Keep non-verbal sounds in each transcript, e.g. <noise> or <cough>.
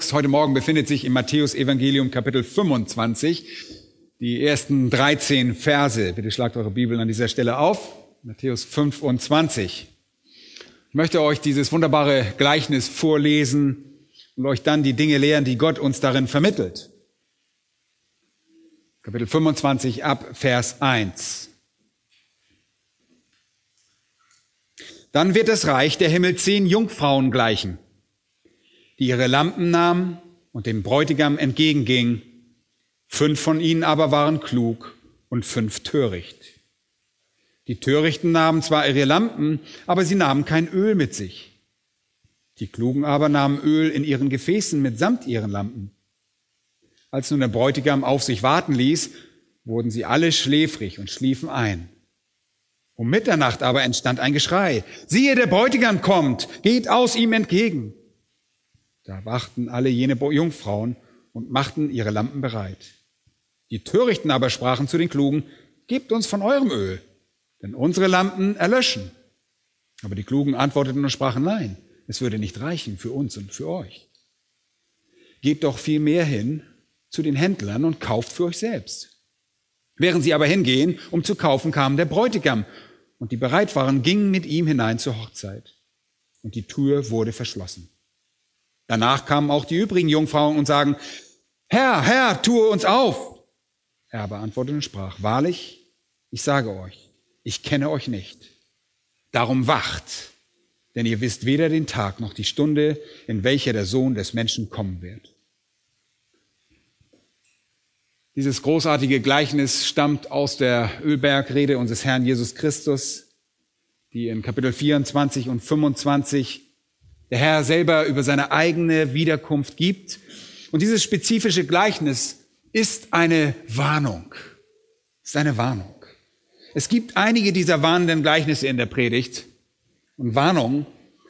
Text heute Morgen befindet sich im Matthäus Evangelium Kapitel 25, die ersten 13 Verse. Bitte schlagt eure Bibel an dieser Stelle auf. Matthäus 25. Ich möchte euch dieses wunderbare Gleichnis vorlesen und euch dann die Dinge lehren, die Gott uns darin vermittelt. Kapitel 25 ab Vers 1. Dann wird das Reich der Himmel zehn Jungfrauen gleichen die ihre Lampen nahmen und dem Bräutigam entgegengingen. Fünf von ihnen aber waren klug und fünf töricht. Die Törichten nahmen zwar ihre Lampen, aber sie nahmen kein Öl mit sich. Die Klugen aber nahmen Öl in ihren Gefäßen mitsamt ihren Lampen. Als nun der Bräutigam auf sich warten ließ, wurden sie alle schläfrig und schliefen ein. Um Mitternacht aber entstand ein Geschrei. Siehe, der Bräutigam kommt, geht aus ihm entgegen. Da wachten alle jene Jungfrauen und machten ihre Lampen bereit. Die Törichten aber sprachen zu den Klugen, Gebt uns von eurem Öl, denn unsere Lampen erlöschen. Aber die Klugen antworteten und sprachen, Nein, es würde nicht reichen für uns und für euch. Geht doch viel mehr hin zu den Händlern und kauft für euch selbst. Während sie aber hingehen, um zu kaufen, kam der Bräutigam, und die bereit waren, gingen mit ihm hinein zur Hochzeit. Und die Tür wurde verschlossen. Danach kamen auch die übrigen Jungfrauen und sagen, Herr, Herr, tue uns auf. Er aber antwortete und sprach, wahrlich, ich sage euch, ich kenne euch nicht. Darum wacht, denn ihr wisst weder den Tag noch die Stunde, in welcher der Sohn des Menschen kommen wird. Dieses großartige Gleichnis stammt aus der Ölbergrede unseres Herrn Jesus Christus, die in Kapitel 24 und 25 der Herr selber über seine eigene Wiederkunft gibt. Und dieses spezifische Gleichnis ist eine Warnung. Ist eine Warnung. Es gibt einige dieser warnenden Gleichnisse in der Predigt und Warnungen.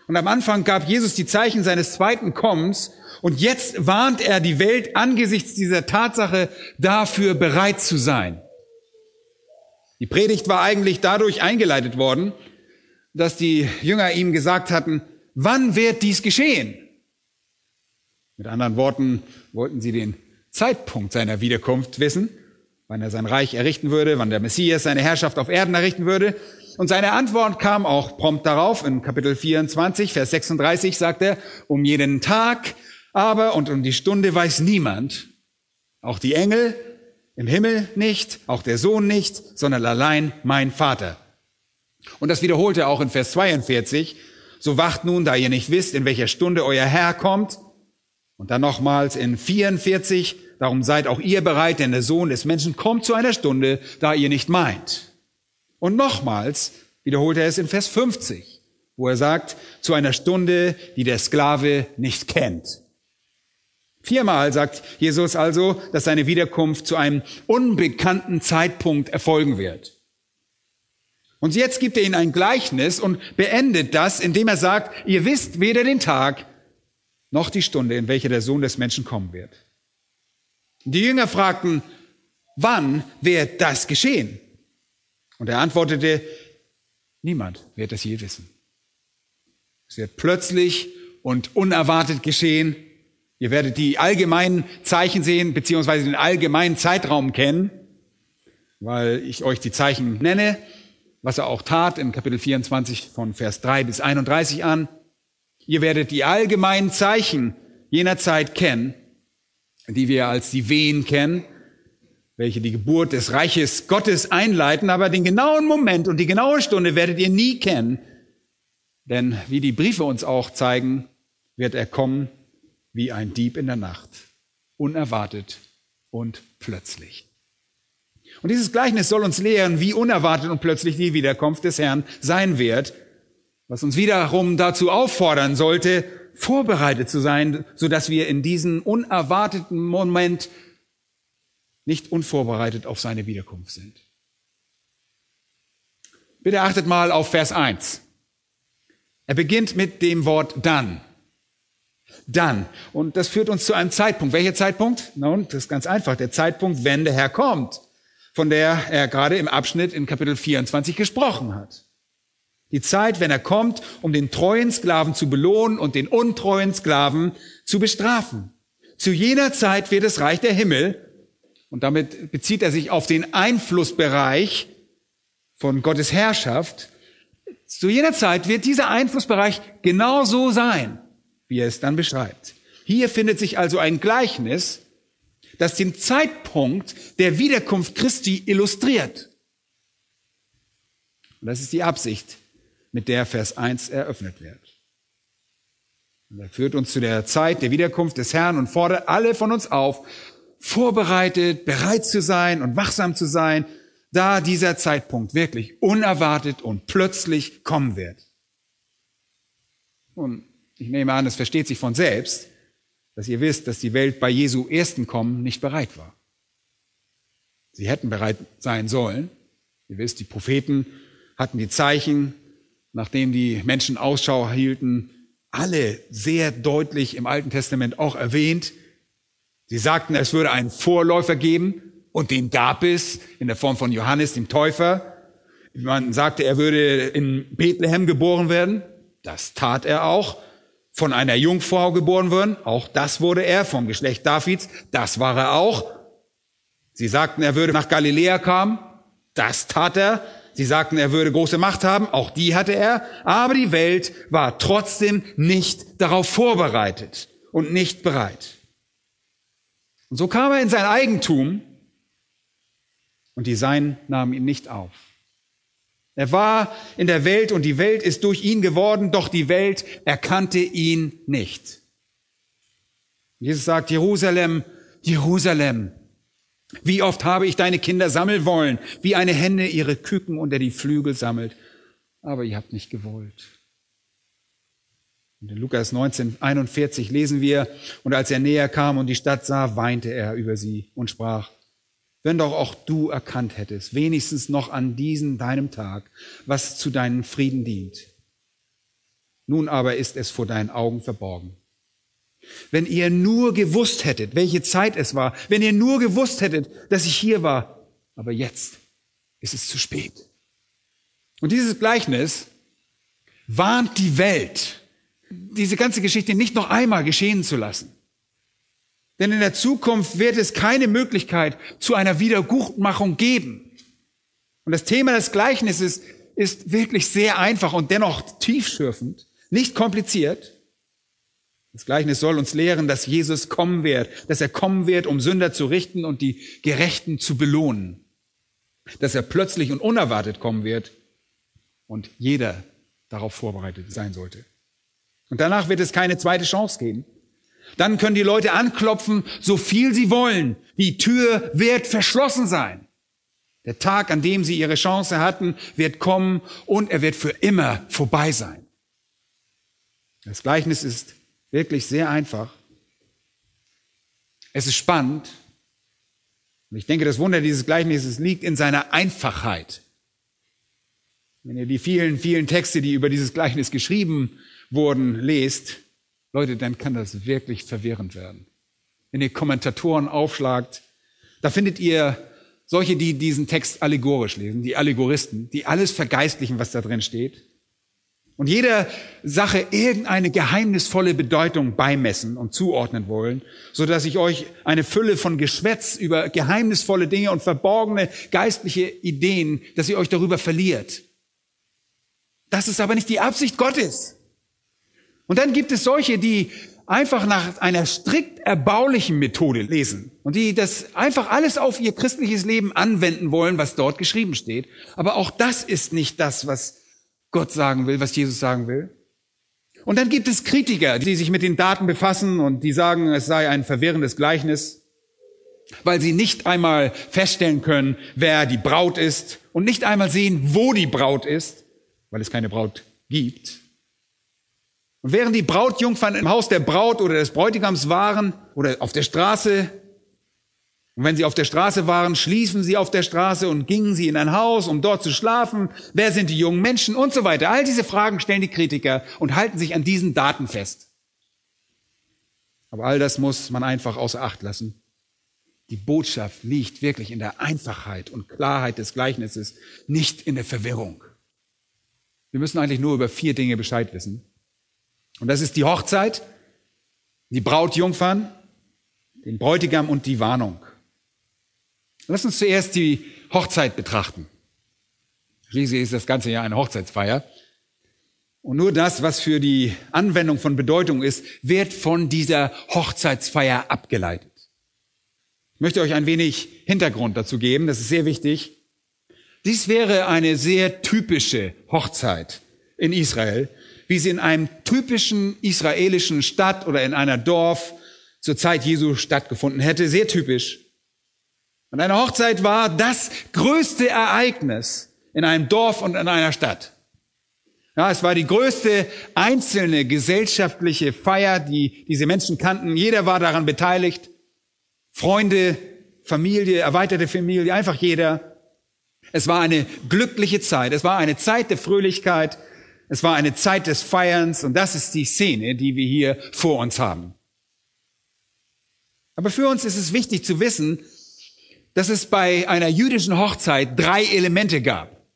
Und am Anfang gab Jesus die Zeichen seines zweiten Kommens und jetzt warnt er die Welt angesichts dieser Tatsache dafür bereit zu sein. Die Predigt war eigentlich dadurch eingeleitet worden, dass die Jünger ihm gesagt hatten, wann wird dies geschehen? Mit anderen Worten wollten sie den Zeitpunkt seiner Wiederkunft wissen, wann er sein Reich errichten würde, wann der Messias seine Herrschaft auf Erden errichten würde. Und seine Antwort kam auch prompt darauf. In Kapitel 24, Vers 36 sagt er, um jeden Tag aber und um die Stunde weiß niemand, auch die Engel im Himmel nicht, auch der Sohn nicht, sondern allein mein Vater. Und das wiederholt er auch in Vers 42, so wacht nun, da ihr nicht wisst, in welcher Stunde euer Herr kommt. Und dann nochmals in 44, darum seid auch ihr bereit, denn der Sohn des Menschen kommt zu einer Stunde, da ihr nicht meint. Und nochmals wiederholt er es in Vers 50, wo er sagt, zu einer Stunde, die der Sklave nicht kennt. Viermal sagt Jesus also, dass seine Wiederkunft zu einem unbekannten Zeitpunkt erfolgen wird. Und jetzt gibt er ihnen ein Gleichnis und beendet das, indem er sagt, ihr wisst weder den Tag noch die Stunde, in welcher der Sohn des Menschen kommen wird. Die Jünger fragten, wann wird das geschehen? Und er antwortete, niemand wird das je wissen. Es wird plötzlich und unerwartet geschehen. Ihr werdet die allgemeinen Zeichen sehen, beziehungsweise den allgemeinen Zeitraum kennen, weil ich euch die Zeichen nenne. Was er auch tat in Kapitel 24 von Vers 3 bis 31 an. Ihr werdet die allgemeinen Zeichen jener Zeit kennen, die wir als die Wehen kennen, welche die Geburt des Reiches Gottes einleiten, aber den genauen Moment und die genaue Stunde werdet ihr nie kennen, denn wie die Briefe uns auch zeigen, wird er kommen wie ein Dieb in der Nacht, unerwartet und plötzlich. Und dieses Gleichnis soll uns lehren, wie unerwartet und plötzlich die Wiederkunft des Herrn sein wird, was uns wiederum dazu auffordern sollte, vorbereitet zu sein, so dass wir in diesem unerwarteten Moment nicht unvorbereitet auf seine Wiederkunft sind. Bitte achtet mal auf Vers 1. Er beginnt mit dem Wort dann. Dann. Und das führt uns zu einem Zeitpunkt. Welcher Zeitpunkt? Nun, das ist ganz einfach. Der Zeitpunkt, wenn der Herr kommt von der er gerade im Abschnitt in Kapitel 24 gesprochen hat. Die Zeit, wenn er kommt, um den treuen Sklaven zu belohnen und den untreuen Sklaven zu bestrafen. Zu jener Zeit wird das Reich der Himmel, und damit bezieht er sich auf den Einflussbereich von Gottes Herrschaft, zu jener Zeit wird dieser Einflussbereich genauso sein, wie er es dann beschreibt. Hier findet sich also ein Gleichnis, das den Zeitpunkt der Wiederkunft Christi illustriert. Und das ist die Absicht, mit der Vers 1 eröffnet wird. Und er führt uns zu der Zeit der Wiederkunft des Herrn und fordert alle von uns auf, vorbereitet, bereit zu sein und wachsam zu sein, da dieser Zeitpunkt wirklich unerwartet und plötzlich kommen wird. Und ich nehme an, es versteht sich von selbst, dass ihr wisst, dass die Welt bei Jesu ersten Kommen nicht bereit war. Sie hätten bereit sein sollen. Ihr wisst, die Propheten hatten die Zeichen, nachdem die Menschen Ausschau hielten, alle sehr deutlich im Alten Testament auch erwähnt. Sie sagten, es würde einen Vorläufer geben und den gab es in der Form von Johannes dem Täufer. Man sagte, er würde in Bethlehem geboren werden. Das tat er auch von einer Jungfrau geboren worden. Auch das wurde er vom Geschlecht Davids. Das war er auch. Sie sagten, er würde nach Galiläa kommen. Das tat er. Sie sagten, er würde große Macht haben. Auch die hatte er. Aber die Welt war trotzdem nicht darauf vorbereitet und nicht bereit. Und so kam er in sein Eigentum und die Seinen nahmen ihn nicht auf. Er war in der Welt und die Welt ist durch ihn geworden, doch die Welt erkannte ihn nicht. Jesus sagt, Jerusalem, Jerusalem, wie oft habe ich deine Kinder sammeln wollen, wie eine Henne ihre Küken unter die Flügel sammelt, aber ihr habt nicht gewollt. Und in Lukas 19, 41 lesen wir, und als er näher kam und die Stadt sah, weinte er über sie und sprach, wenn doch auch du erkannt hättest, wenigstens noch an diesem deinem Tag, was zu deinem Frieden dient. Nun aber ist es vor deinen Augen verborgen. Wenn ihr nur gewusst hättet, welche Zeit es war, wenn ihr nur gewusst hättet, dass ich hier war, aber jetzt ist es zu spät. Und dieses Gleichnis warnt die Welt, diese ganze Geschichte nicht noch einmal geschehen zu lassen. Denn in der Zukunft wird es keine Möglichkeit zu einer Wiedergutmachung geben. Und das Thema des Gleichnisses ist wirklich sehr einfach und dennoch tiefschürfend, nicht kompliziert. Das Gleichnis soll uns lehren, dass Jesus kommen wird, dass er kommen wird, um Sünder zu richten und die Gerechten zu belohnen. Dass er plötzlich und unerwartet kommen wird und jeder darauf vorbereitet sein sollte. Und danach wird es keine zweite Chance geben. Dann können die Leute anklopfen, so viel sie wollen. Die Tür wird verschlossen sein. Der Tag, an dem sie ihre Chance hatten, wird kommen und er wird für immer vorbei sein. Das Gleichnis ist wirklich sehr einfach. Es ist spannend. Und ich denke, das Wunder dieses Gleichnisses liegt in seiner Einfachheit. Wenn ihr die vielen, vielen Texte, die über dieses Gleichnis geschrieben wurden, lest, Leute, dann kann das wirklich verwirrend werden. Wenn ihr Kommentatoren aufschlagt, da findet ihr solche, die diesen Text allegorisch lesen, die Allegoristen, die alles vergeistlichen, was da drin steht. Und jeder Sache irgendeine geheimnisvolle Bedeutung beimessen und zuordnen wollen, so dass ich euch eine Fülle von Geschwätz über geheimnisvolle Dinge und verborgene geistliche Ideen, dass ihr euch darüber verliert. Das ist aber nicht die Absicht Gottes. Und dann gibt es solche, die einfach nach einer strikt erbaulichen Methode lesen und die das einfach alles auf ihr christliches Leben anwenden wollen, was dort geschrieben steht. Aber auch das ist nicht das, was Gott sagen will, was Jesus sagen will. Und dann gibt es Kritiker, die sich mit den Daten befassen und die sagen, es sei ein verwirrendes Gleichnis, weil sie nicht einmal feststellen können, wer die Braut ist und nicht einmal sehen, wo die Braut ist, weil es keine Braut gibt. Und während die Brautjungfern im Haus der Braut oder des Bräutigams waren oder auf der Straße, und wenn sie auf der Straße waren, schliefen sie auf der Straße und gingen sie in ein Haus, um dort zu schlafen. Wer sind die jungen Menschen und so weiter? All diese Fragen stellen die Kritiker und halten sich an diesen Daten fest. Aber all das muss man einfach außer Acht lassen. Die Botschaft liegt wirklich in der Einfachheit und Klarheit des Gleichnisses, nicht in der Verwirrung. Wir müssen eigentlich nur über vier Dinge Bescheid wissen. Und das ist die Hochzeit, die Brautjungfern, den Bräutigam und die Warnung. Lass uns zuerst die Hochzeit betrachten. Schließlich ist das ganze Jahr eine Hochzeitsfeier. Und nur das, was für die Anwendung von Bedeutung ist, wird von dieser Hochzeitsfeier abgeleitet. Ich möchte euch ein wenig Hintergrund dazu geben, das ist sehr wichtig. Dies wäre eine sehr typische Hochzeit in Israel, wie sie in einem typischen israelischen Stadt oder in einer Dorf zur Zeit Jesu stattgefunden hätte. Sehr typisch. Und eine Hochzeit war das größte Ereignis in einem Dorf und in einer Stadt. Ja, es war die größte einzelne gesellschaftliche Feier, die diese Menschen kannten. Jeder war daran beteiligt. Freunde, Familie, erweiterte Familie, einfach jeder. Es war eine glückliche Zeit. Es war eine Zeit der Fröhlichkeit. Es war eine Zeit des Feierns und das ist die Szene, die wir hier vor uns haben. Aber für uns ist es wichtig zu wissen, dass es bei einer jüdischen Hochzeit drei Elemente gab.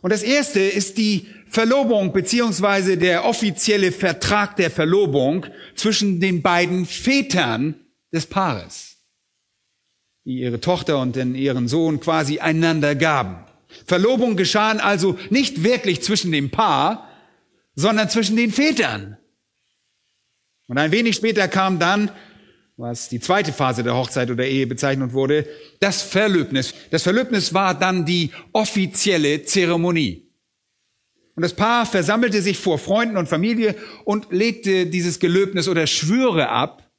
Und das erste ist die Verlobung beziehungsweise der offizielle Vertrag der Verlobung zwischen den beiden Vätern des Paares, die ihre Tochter und ihren Sohn quasi einander gaben. Verlobung geschahen also nicht wirklich zwischen dem Paar, sondern zwischen den Vätern. Und ein wenig später kam dann, was die zweite Phase der Hochzeit oder Ehe bezeichnet wurde, das Verlöbnis. Das Verlöbnis war dann die offizielle Zeremonie. Und das Paar versammelte sich vor Freunden und Familie und legte dieses Gelöbnis oder Schwüre ab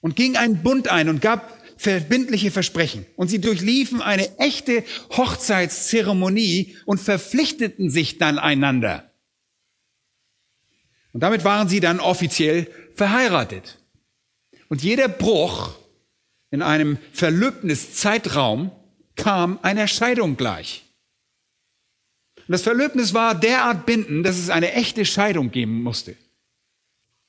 und ging einen Bund ein und gab verbindliche Versprechen. Und sie durchliefen eine echte Hochzeitszeremonie und verpflichteten sich dann einander. Und damit waren sie dann offiziell verheiratet. Und jeder Bruch in einem Verlöbniszeitraum kam einer Scheidung gleich. Und das Verlöbnis war derart bindend, dass es eine echte Scheidung geben musste.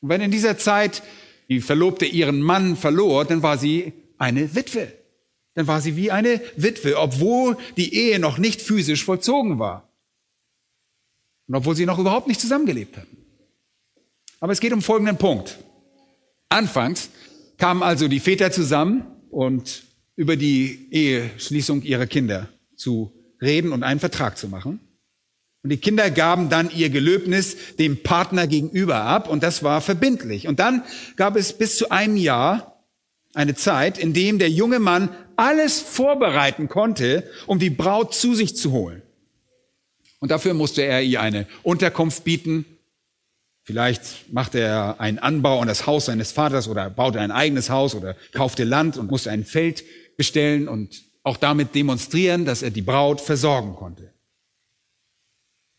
Und wenn in dieser Zeit die Verlobte ihren Mann verlor, dann war sie eine Witwe. Dann war sie wie eine Witwe, obwohl die Ehe noch nicht physisch vollzogen war. Und obwohl sie noch überhaupt nicht zusammengelebt hatten. Aber es geht um folgenden Punkt. Anfangs kamen also die Väter zusammen und über die Eheschließung ihrer Kinder zu reden und einen Vertrag zu machen. Und die Kinder gaben dann ihr Gelöbnis dem Partner gegenüber ab und das war verbindlich. Und dann gab es bis zu einem Jahr eine Zeit, in dem der junge Mann alles vorbereiten konnte, um die Braut zu sich zu holen. Und dafür musste er ihr eine Unterkunft bieten. Vielleicht machte er einen Anbau an das Haus seines Vaters oder baute ein eigenes Haus oder kaufte Land und musste ein Feld bestellen und auch damit demonstrieren, dass er die Braut versorgen konnte.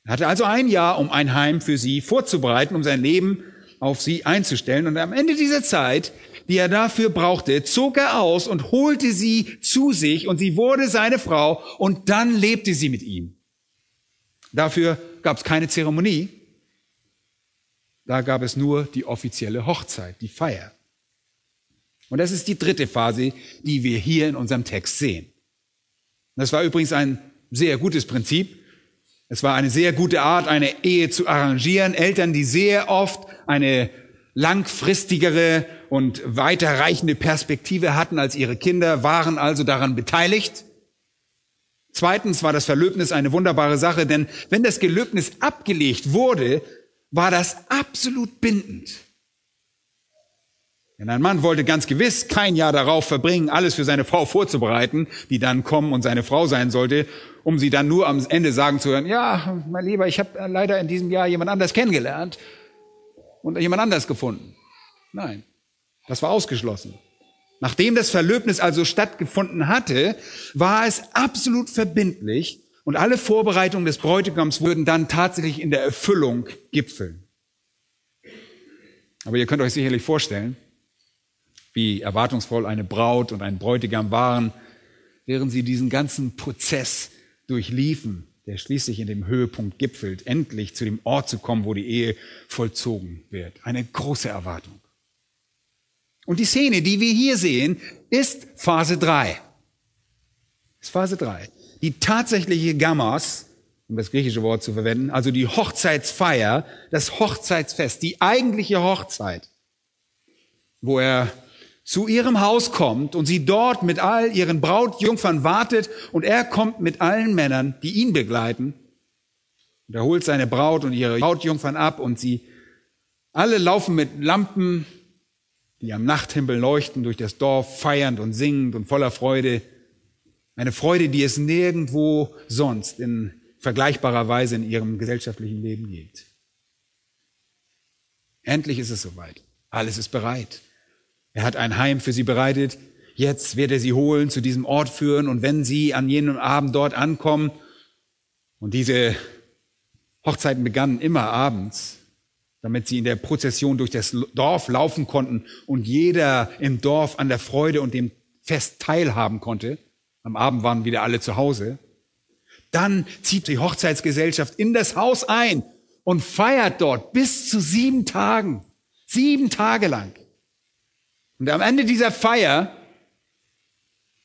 Er hatte also ein Jahr, um ein Heim für sie vorzubereiten, um sein Leben auf sie einzustellen. Und am Ende dieser Zeit die er dafür brauchte, zog er aus und holte sie zu sich und sie wurde seine Frau und dann lebte sie mit ihm. Dafür gab es keine Zeremonie, da gab es nur die offizielle Hochzeit, die Feier. Und das ist die dritte Phase, die wir hier in unserem Text sehen. Das war übrigens ein sehr gutes Prinzip. Es war eine sehr gute Art, eine Ehe zu arrangieren. Eltern, die sehr oft eine langfristigere und weiterreichende Perspektive hatten als ihre Kinder, waren also daran beteiligt. Zweitens war das Verlöbnis eine wunderbare Sache, denn wenn das Gelöbnis abgelegt wurde, war das absolut bindend. Denn ein Mann wollte ganz gewiss kein Jahr darauf verbringen, alles für seine Frau vorzubereiten, die dann kommen und seine Frau sein sollte, um sie dann nur am Ende sagen zu hören, ja, mein Lieber, ich habe leider in diesem Jahr jemand anders kennengelernt und jemand anders gefunden. Nein, das war ausgeschlossen. Nachdem das Verlöbnis also stattgefunden hatte, war es absolut verbindlich und alle Vorbereitungen des Bräutigams würden dann tatsächlich in der Erfüllung gipfeln. Aber ihr könnt euch sicherlich vorstellen, wie erwartungsvoll eine Braut und ein Bräutigam waren, während sie diesen ganzen Prozess durchliefen, der schließlich in dem Höhepunkt gipfelt, endlich zu dem Ort zu kommen, wo die Ehe vollzogen wird. Eine große Erwartung. Und die Szene, die wir hier sehen, ist Phase 3. Ist Phase 3. Die tatsächliche Gamos, um das griechische Wort zu verwenden, also die Hochzeitsfeier, das Hochzeitsfest, die eigentliche Hochzeit, wo er zu ihrem Haus kommt und sie dort mit all ihren Brautjungfern wartet und er kommt mit allen Männern, die ihn begleiten. Und er holt seine Braut und ihre Brautjungfern ab und sie alle laufen mit Lampen, die am Nachthimmel leuchten, durch das Dorf, feiernd und singend und voller Freude. Eine Freude, die es nirgendwo sonst in vergleichbarer Weise in ihrem gesellschaftlichen Leben gibt. Endlich ist es soweit. Alles ist bereit. Er hat ein Heim für sie bereitet. Jetzt wird er sie holen, zu diesem Ort führen. Und wenn sie an jenem Abend dort ankommen, und diese Hochzeiten begannen immer abends, damit sie in der Prozession durch das Dorf laufen konnten und jeder im Dorf an der Freude und dem Fest teilhaben konnte. Am Abend waren wieder alle zu Hause. Dann zieht die Hochzeitsgesellschaft in das Haus ein und feiert dort bis zu sieben Tagen. Sieben Tage lang. Und am Ende dieser Feier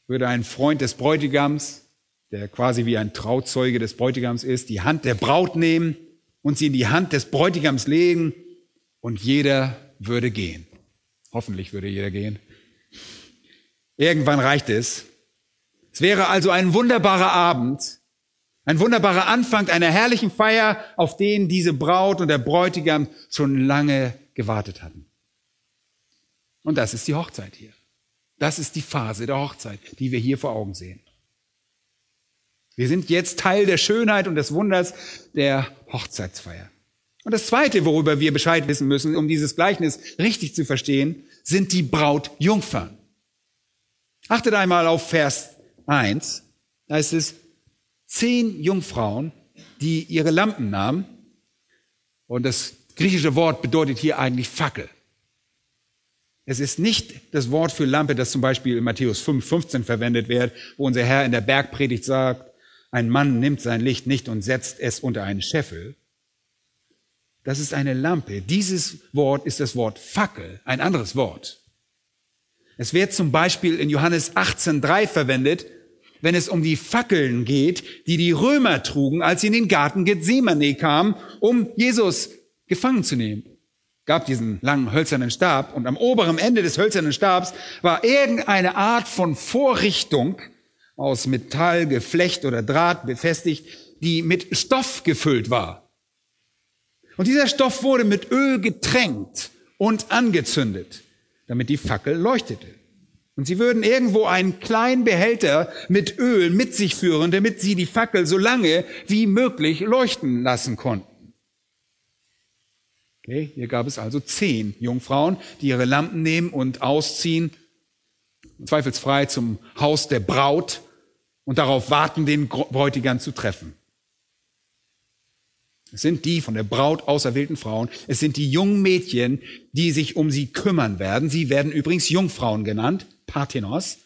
würde ein Freund des Bräutigams, der quasi wie ein Trauzeuge des Bräutigams ist, die Hand der Braut nehmen und sie in die Hand des Bräutigams legen und jeder würde gehen. Hoffentlich würde jeder gehen. Irgendwann reicht es. Es wäre also ein wunderbarer Abend, ein wunderbarer Anfang einer herrlichen Feier, auf den diese Braut und der Bräutigam schon lange gewartet hatten. Und das ist die Hochzeit hier. Das ist die Phase der Hochzeit, die wir hier vor Augen sehen. Wir sind jetzt Teil der Schönheit und des Wunders der Hochzeitsfeier. Und das Zweite, worüber wir Bescheid wissen müssen, um dieses Gleichnis richtig zu verstehen, sind die Brautjungfern. Achtet einmal auf Vers 1. Da ist es zehn Jungfrauen, die ihre Lampen nahmen. Und das griechische Wort bedeutet hier eigentlich Fackel. Es ist nicht das Wort für Lampe, das zum Beispiel in Matthäus 5, 15 verwendet wird, wo unser Herr in der Bergpredigt sagt, ein Mann nimmt sein Licht nicht und setzt es unter einen Scheffel. Das ist eine Lampe. Dieses Wort ist das Wort Fackel, ein anderes Wort. Es wird zum Beispiel in Johannes 18.3 verwendet, wenn es um die Fackeln geht, die die Römer trugen, als sie in den Garten Gethsemane kamen, um Jesus gefangen zu nehmen gab diesen langen hölzernen Stab und am oberen Ende des hölzernen Stabs war irgendeine Art von Vorrichtung aus Metall, Geflecht oder Draht befestigt, die mit Stoff gefüllt war. Und dieser Stoff wurde mit Öl getränkt und angezündet, damit die Fackel leuchtete. Und sie würden irgendwo einen kleinen Behälter mit Öl mit sich führen, damit sie die Fackel so lange wie möglich leuchten lassen konnten. Okay, hier gab es also zehn Jungfrauen, die ihre Lampen nehmen und ausziehen, zweifelsfrei zum Haus der Braut und darauf warten, den Bräutigam zu treffen. Es sind die von der Braut auserwählten Frauen. Es sind die jungen Mädchen, die sich um sie kümmern werden. Sie werden übrigens Jungfrauen genannt, Parthenos.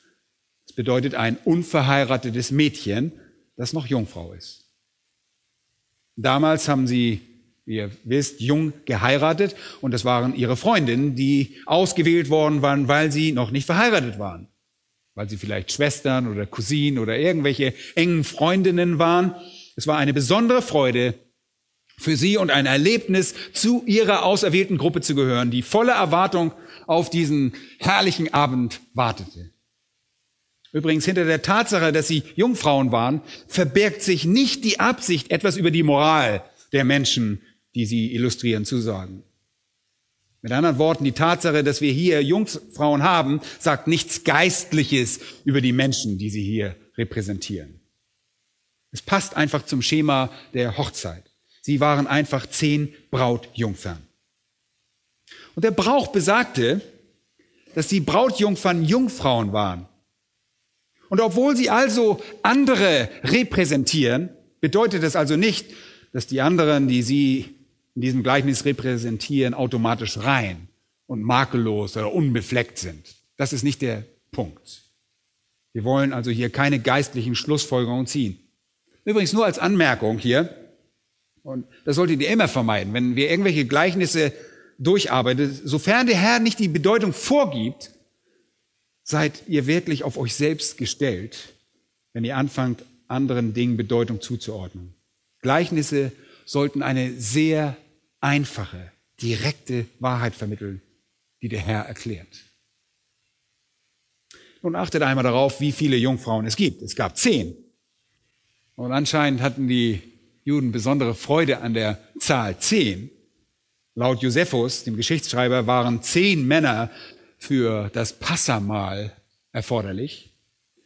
Das bedeutet ein unverheiratetes Mädchen, das noch Jungfrau ist. Damals haben sie wie ihr wisst, jung geheiratet und das waren ihre Freundinnen, die ausgewählt worden waren, weil sie noch nicht verheiratet waren. Weil sie vielleicht Schwestern oder Cousinen oder irgendwelche engen Freundinnen waren. Es war eine besondere Freude für sie und ein Erlebnis, zu ihrer auserwählten Gruppe zu gehören, die voller Erwartung auf diesen herrlichen Abend wartete. Übrigens, hinter der Tatsache, dass sie Jungfrauen waren, verbirgt sich nicht die Absicht, etwas über die Moral der Menschen, die sie illustrieren, zu sagen. Mit anderen Worten, die Tatsache, dass wir hier Jungfrauen haben, sagt nichts Geistliches über die Menschen, die sie hier repräsentieren. Es passt einfach zum Schema der Hochzeit. Sie waren einfach zehn Brautjungfern. Und der Brauch besagte, dass die Brautjungfern Jungfrauen waren. Und obwohl sie also andere repräsentieren, bedeutet das also nicht, dass die anderen, die sie in diesem Gleichnis repräsentieren, automatisch rein und makellos oder unbefleckt sind. Das ist nicht der Punkt. Wir wollen also hier keine geistlichen Schlussfolgerungen ziehen. Übrigens nur als Anmerkung hier, und das solltet ihr immer vermeiden, wenn wir irgendwelche Gleichnisse durcharbeiten, sofern der Herr nicht die Bedeutung vorgibt, seid ihr wirklich auf euch selbst gestellt, wenn ihr anfangt, anderen Dingen Bedeutung zuzuordnen. Gleichnisse sollten eine sehr einfache, direkte Wahrheit vermitteln, die der Herr erklärt. Nun achtet einmal darauf, wie viele Jungfrauen es gibt. Es gab zehn. Und anscheinend hatten die Juden besondere Freude an der Zahl zehn. Laut Josephus, dem Geschichtsschreiber, waren zehn Männer für das Passamahl erforderlich.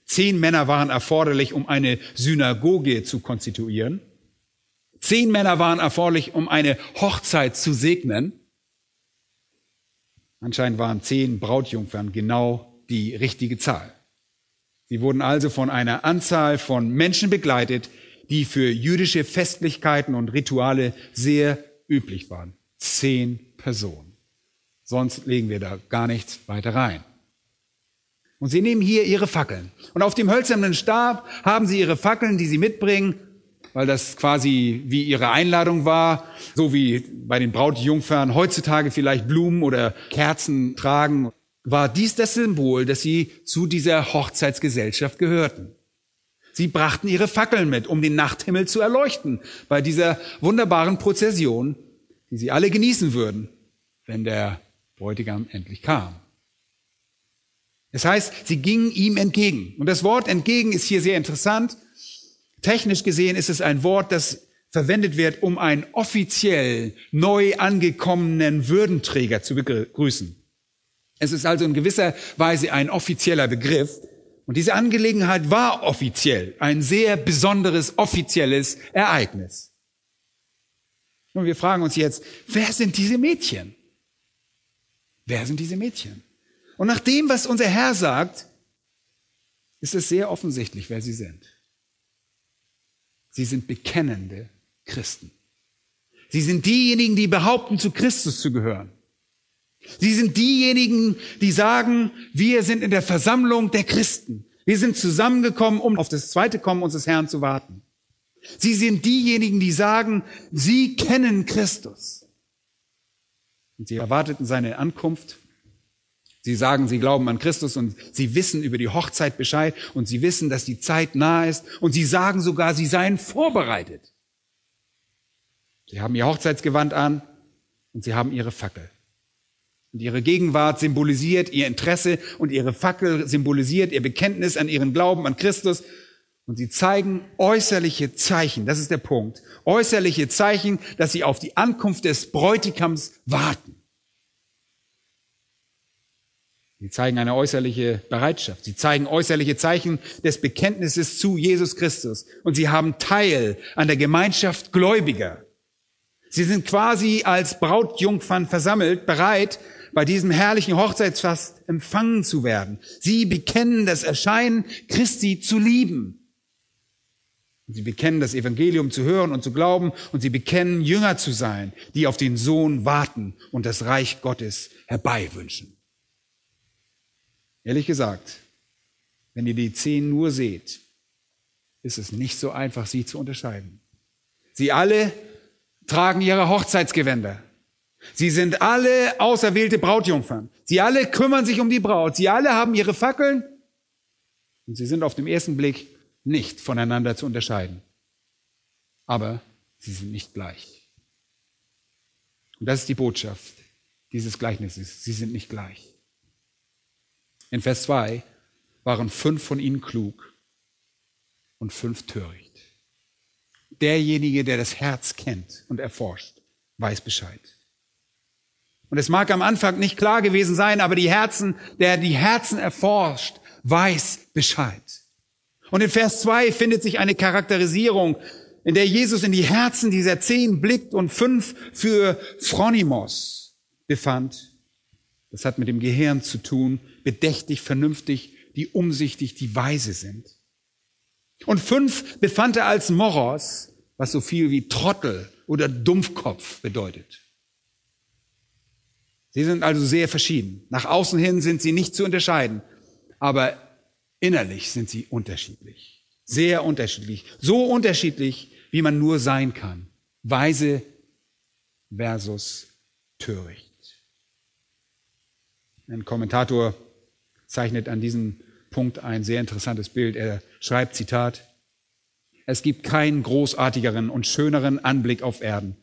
Zehn Männer waren erforderlich, um eine Synagoge zu konstituieren. Zehn Männer waren erforderlich, um eine Hochzeit zu segnen. Anscheinend waren zehn Brautjungfern genau die richtige Zahl. Sie wurden also von einer Anzahl von Menschen begleitet, die für jüdische Festlichkeiten und Rituale sehr üblich waren. Zehn Personen. Sonst legen wir da gar nichts weiter rein. Und sie nehmen hier ihre Fackeln. Und auf dem hölzernen Stab haben sie ihre Fackeln, die sie mitbringen, weil das quasi wie ihre Einladung war, so wie bei den Brautjungfern heutzutage vielleicht Blumen oder Kerzen tragen, war dies das Symbol, dass sie zu dieser Hochzeitsgesellschaft gehörten. Sie brachten ihre Fackeln mit, um den Nachthimmel zu erleuchten, bei dieser wunderbaren Prozession, die sie alle genießen würden, wenn der Bräutigam endlich kam. Das heißt, sie gingen ihm entgegen. Und das Wort entgegen ist hier sehr interessant. Technisch gesehen ist es ein Wort, das verwendet wird, um einen offiziell neu angekommenen Würdenträger zu begrüßen. Es ist also in gewisser Weise ein offizieller Begriff. Und diese Angelegenheit war offiziell, ein sehr besonderes offizielles Ereignis. Und wir fragen uns jetzt, wer sind diese Mädchen? Wer sind diese Mädchen? Und nach dem, was unser Herr sagt, ist es sehr offensichtlich, wer sie sind. Sie sind bekennende Christen. Sie sind diejenigen, die behaupten, zu Christus zu gehören. Sie sind diejenigen, die sagen, wir sind in der Versammlung der Christen. Wir sind zusammengekommen, um auf das zweite Kommen unseres Herrn zu warten. Sie sind diejenigen, die sagen, sie kennen Christus. Und sie erwarteten seine Ankunft. Sie sagen, sie glauben an Christus und sie wissen über die Hochzeit Bescheid und sie wissen, dass die Zeit nahe ist und sie sagen sogar, sie seien vorbereitet. Sie haben ihr Hochzeitsgewand an und sie haben ihre Fackel. Und ihre Gegenwart symbolisiert ihr Interesse und ihre Fackel symbolisiert ihr Bekenntnis an ihren Glauben an Christus. Und sie zeigen äußerliche Zeichen, das ist der Punkt, äußerliche Zeichen, dass sie auf die Ankunft des Bräutigams warten. Sie zeigen eine äußerliche Bereitschaft. Sie zeigen äußerliche Zeichen des Bekenntnisses zu Jesus Christus. Und sie haben Teil an der Gemeinschaft Gläubiger. Sie sind quasi als Brautjungfern versammelt, bereit, bei diesem herrlichen Hochzeitsfest empfangen zu werden. Sie bekennen das Erscheinen Christi zu lieben. Und sie bekennen das Evangelium zu hören und zu glauben und sie bekennen Jünger zu sein, die auf den Sohn warten und das Reich Gottes herbeiwünschen. Ehrlich gesagt, wenn ihr die zehn nur seht, ist es nicht so einfach, sie zu unterscheiden. Sie alle tragen ihre Hochzeitsgewänder. Sie sind alle auserwählte Brautjungfern. Sie alle kümmern sich um die Braut. Sie alle haben ihre Fackeln. Und sie sind auf den ersten Blick nicht voneinander zu unterscheiden. Aber sie sind nicht gleich. Und das ist die Botschaft dieses Gleichnisses. Sie sind nicht gleich. In Vers 2 waren fünf von ihnen klug und fünf töricht. Derjenige, der das Herz kennt und erforscht, weiß Bescheid. Und es mag am Anfang nicht klar gewesen sein, aber die Herzen, der die Herzen erforscht, weiß Bescheid. Und in Vers 2 findet sich eine Charakterisierung, in der Jesus in die Herzen dieser zehn blickt und fünf für Phronimos befand. Das hat mit dem Gehirn zu tun, bedächtig, vernünftig, die umsichtig, die weise sind. Und fünf befand er als Moros, was so viel wie Trottel oder Dumpfkopf bedeutet. Sie sind also sehr verschieden. Nach außen hin sind sie nicht zu unterscheiden, aber innerlich sind sie unterschiedlich. Sehr unterschiedlich. So unterschiedlich, wie man nur sein kann. Weise versus töricht. Ein Kommentator zeichnet an diesem Punkt ein sehr interessantes Bild. Er schreibt, Zitat, es gibt keinen großartigeren und schöneren Anblick auf Erden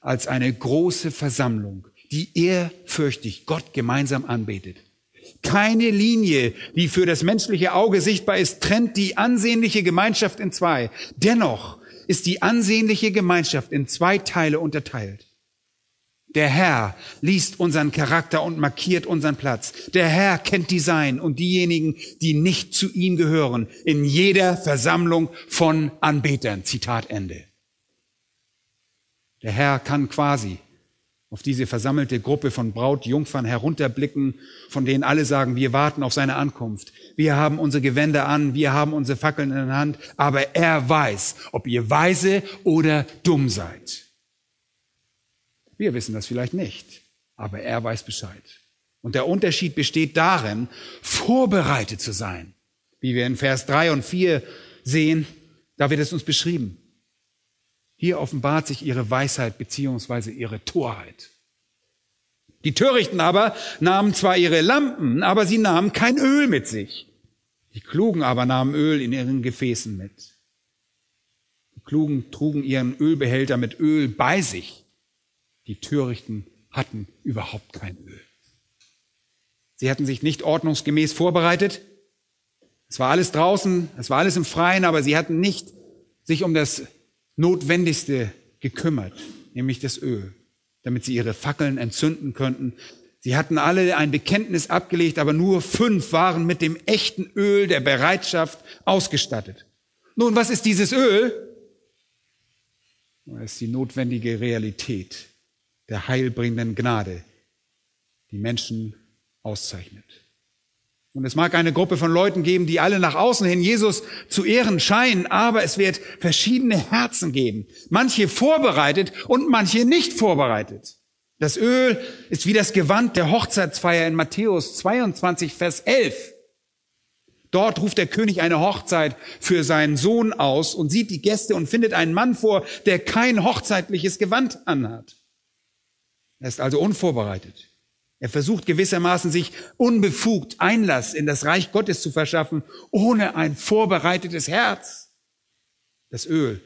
als eine große Versammlung, die ehrfürchtig Gott gemeinsam anbetet. Keine Linie, die für das menschliche Auge sichtbar ist, trennt die ansehnliche Gemeinschaft in zwei. Dennoch ist die ansehnliche Gemeinschaft in zwei Teile unterteilt. Der Herr liest unseren Charakter und markiert unseren Platz. Der Herr kennt die Sein und diejenigen, die nicht zu ihm gehören, in jeder Versammlung von Anbetern. Zitat Ende. Der Herr kann quasi auf diese versammelte Gruppe von Brautjungfern herunterblicken, von denen alle sagen, wir warten auf seine Ankunft. Wir haben unsere Gewänder an, wir haben unsere Fackeln in der Hand, aber er weiß, ob ihr weise oder dumm seid. Wir wissen das vielleicht nicht, aber er weiß Bescheid. Und der Unterschied besteht darin, vorbereitet zu sein. Wie wir in Vers 3 und 4 sehen, da wird es uns beschrieben. Hier offenbart sich ihre Weisheit beziehungsweise ihre Torheit. Die Törichten aber nahmen zwar ihre Lampen, aber sie nahmen kein Öl mit sich. Die Klugen aber nahmen Öl in ihren Gefäßen mit. Die Klugen trugen ihren Ölbehälter mit Öl bei sich. Die Törichten hatten überhaupt kein Öl. Sie hatten sich nicht ordnungsgemäß vorbereitet. Es war alles draußen, es war alles im Freien, aber sie hatten nicht sich um das Notwendigste gekümmert, nämlich das Öl, damit sie ihre Fackeln entzünden könnten. Sie hatten alle ein Bekenntnis abgelegt, aber nur fünf waren mit dem echten Öl der Bereitschaft ausgestattet. Nun, was ist dieses Öl? Das ist die notwendige Realität der heilbringenden Gnade, die Menschen auszeichnet. Und es mag eine Gruppe von Leuten geben, die alle nach außen hin Jesus zu Ehren scheinen, aber es wird verschiedene Herzen geben. Manche vorbereitet und manche nicht vorbereitet. Das Öl ist wie das Gewand der Hochzeitsfeier in Matthäus 22, Vers 11. Dort ruft der König eine Hochzeit für seinen Sohn aus und sieht die Gäste und findet einen Mann vor, der kein hochzeitliches Gewand anhat. Er ist also unvorbereitet. Er versucht gewissermaßen sich unbefugt Einlass in das Reich Gottes zu verschaffen, ohne ein vorbereitetes Herz. Das Öl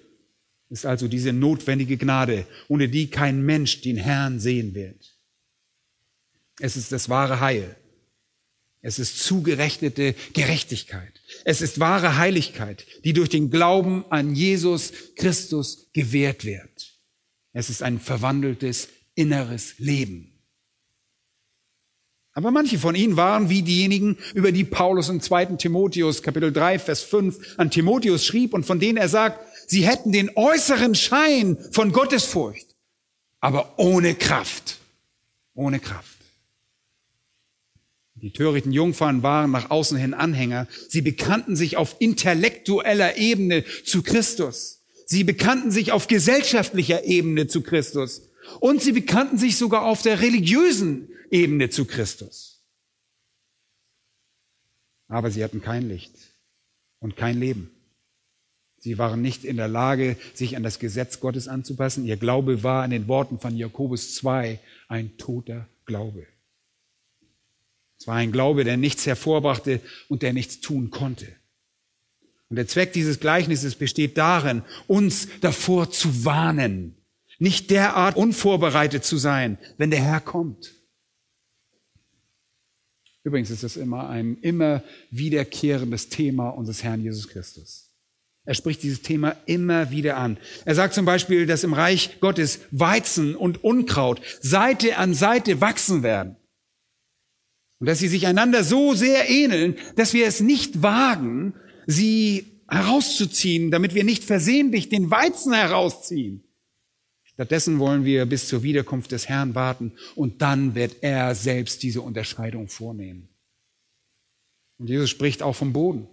ist also diese notwendige Gnade, ohne die kein Mensch den Herrn sehen wird. Es ist das wahre Heil. Es ist zugerechnete Gerechtigkeit. Es ist wahre Heiligkeit, die durch den Glauben an Jesus Christus gewährt wird. Es ist ein verwandeltes inneres Leben. Aber manche von ihnen waren wie diejenigen, über die Paulus im 2. Timotheus Kapitel 3, Vers 5 an Timotheus schrieb und von denen er sagt, sie hätten den äußeren Schein von Gottesfurcht, aber ohne Kraft. Ohne Kraft. Die törichten Jungfern waren nach außen hin Anhänger. Sie bekannten sich auf intellektueller Ebene zu Christus. Sie bekannten sich auf gesellschaftlicher Ebene zu Christus. Und sie bekannten sich sogar auf der religiösen Ebene zu Christus. Aber sie hatten kein Licht und kein Leben. Sie waren nicht in der Lage, sich an das Gesetz Gottes anzupassen. Ihr Glaube war in den Worten von Jakobus 2 ein toter Glaube. Es war ein Glaube, der nichts hervorbrachte und der nichts tun konnte. Und der Zweck dieses Gleichnisses besteht darin, uns davor zu warnen, nicht derart unvorbereitet zu sein, wenn der Herr kommt. Übrigens ist das immer ein immer wiederkehrendes Thema unseres Herrn Jesus Christus. Er spricht dieses Thema immer wieder an. Er sagt zum Beispiel, dass im Reich Gottes Weizen und Unkraut Seite an Seite wachsen werden. Und dass sie sich einander so sehr ähneln, dass wir es nicht wagen, sie herauszuziehen, damit wir nicht versehentlich den Weizen herausziehen. Stattdessen wollen wir bis zur Wiederkunft des Herrn warten und dann wird er selbst diese Unterscheidung vornehmen. Und Jesus spricht auch vom Boden,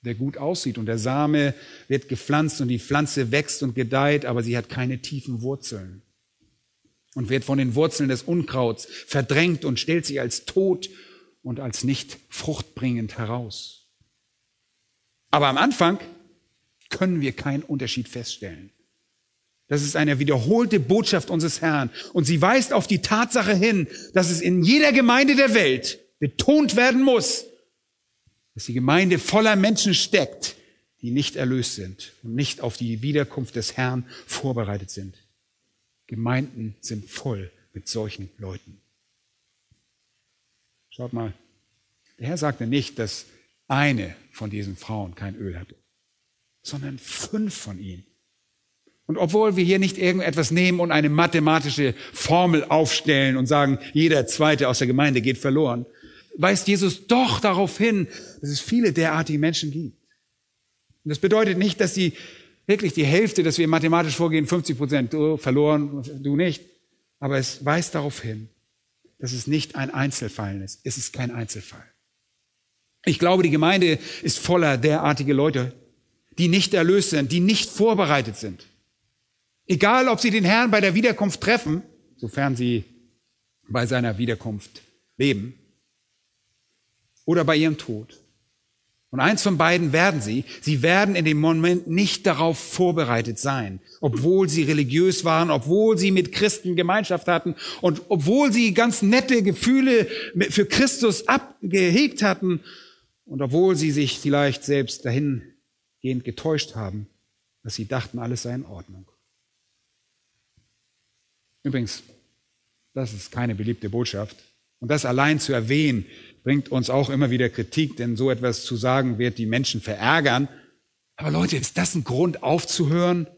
der gut aussieht und der Same wird gepflanzt und die Pflanze wächst und gedeiht, aber sie hat keine tiefen Wurzeln und wird von den Wurzeln des Unkrauts verdrängt und stellt sich als tot und als nicht fruchtbringend heraus. Aber am Anfang können wir keinen Unterschied feststellen. Das ist eine wiederholte Botschaft unseres Herrn. Und sie weist auf die Tatsache hin, dass es in jeder Gemeinde der Welt betont werden muss, dass die Gemeinde voller Menschen steckt, die nicht erlöst sind und nicht auf die Wiederkunft des Herrn vorbereitet sind. Gemeinden sind voll mit solchen Leuten. Schaut mal, der Herr sagte nicht, dass eine von diesen Frauen kein Öl hatte, sondern fünf von ihnen. Und obwohl wir hier nicht irgendetwas nehmen und eine mathematische Formel aufstellen und sagen, jeder zweite aus der Gemeinde geht verloren, weist Jesus doch darauf hin, dass es viele derartige Menschen gibt. Und das bedeutet nicht, dass die wirklich die Hälfte, dass wir mathematisch vorgehen, 50 Prozent, du verloren, du nicht. Aber es weist darauf hin, dass es nicht ein Einzelfall ist. Es ist kein Einzelfall. Ich glaube, die Gemeinde ist voller derartige Leute, die nicht erlöst sind, die nicht vorbereitet sind. Egal, ob sie den Herrn bei der Wiederkunft treffen, sofern sie bei seiner Wiederkunft leben, oder bei ihrem Tod. Und eins von beiden werden sie. Sie werden in dem Moment nicht darauf vorbereitet sein, obwohl sie religiös waren, obwohl sie mit Christen Gemeinschaft hatten und obwohl sie ganz nette Gefühle für Christus abgehegt hatten und obwohl sie sich vielleicht selbst dahingehend getäuscht haben, dass sie dachten, alles sei in Ordnung. Übrigens, das ist keine beliebte Botschaft. Und das allein zu erwähnen, bringt uns auch immer wieder Kritik, denn so etwas zu sagen wird die Menschen verärgern. Aber Leute, ist das ein Grund aufzuhören,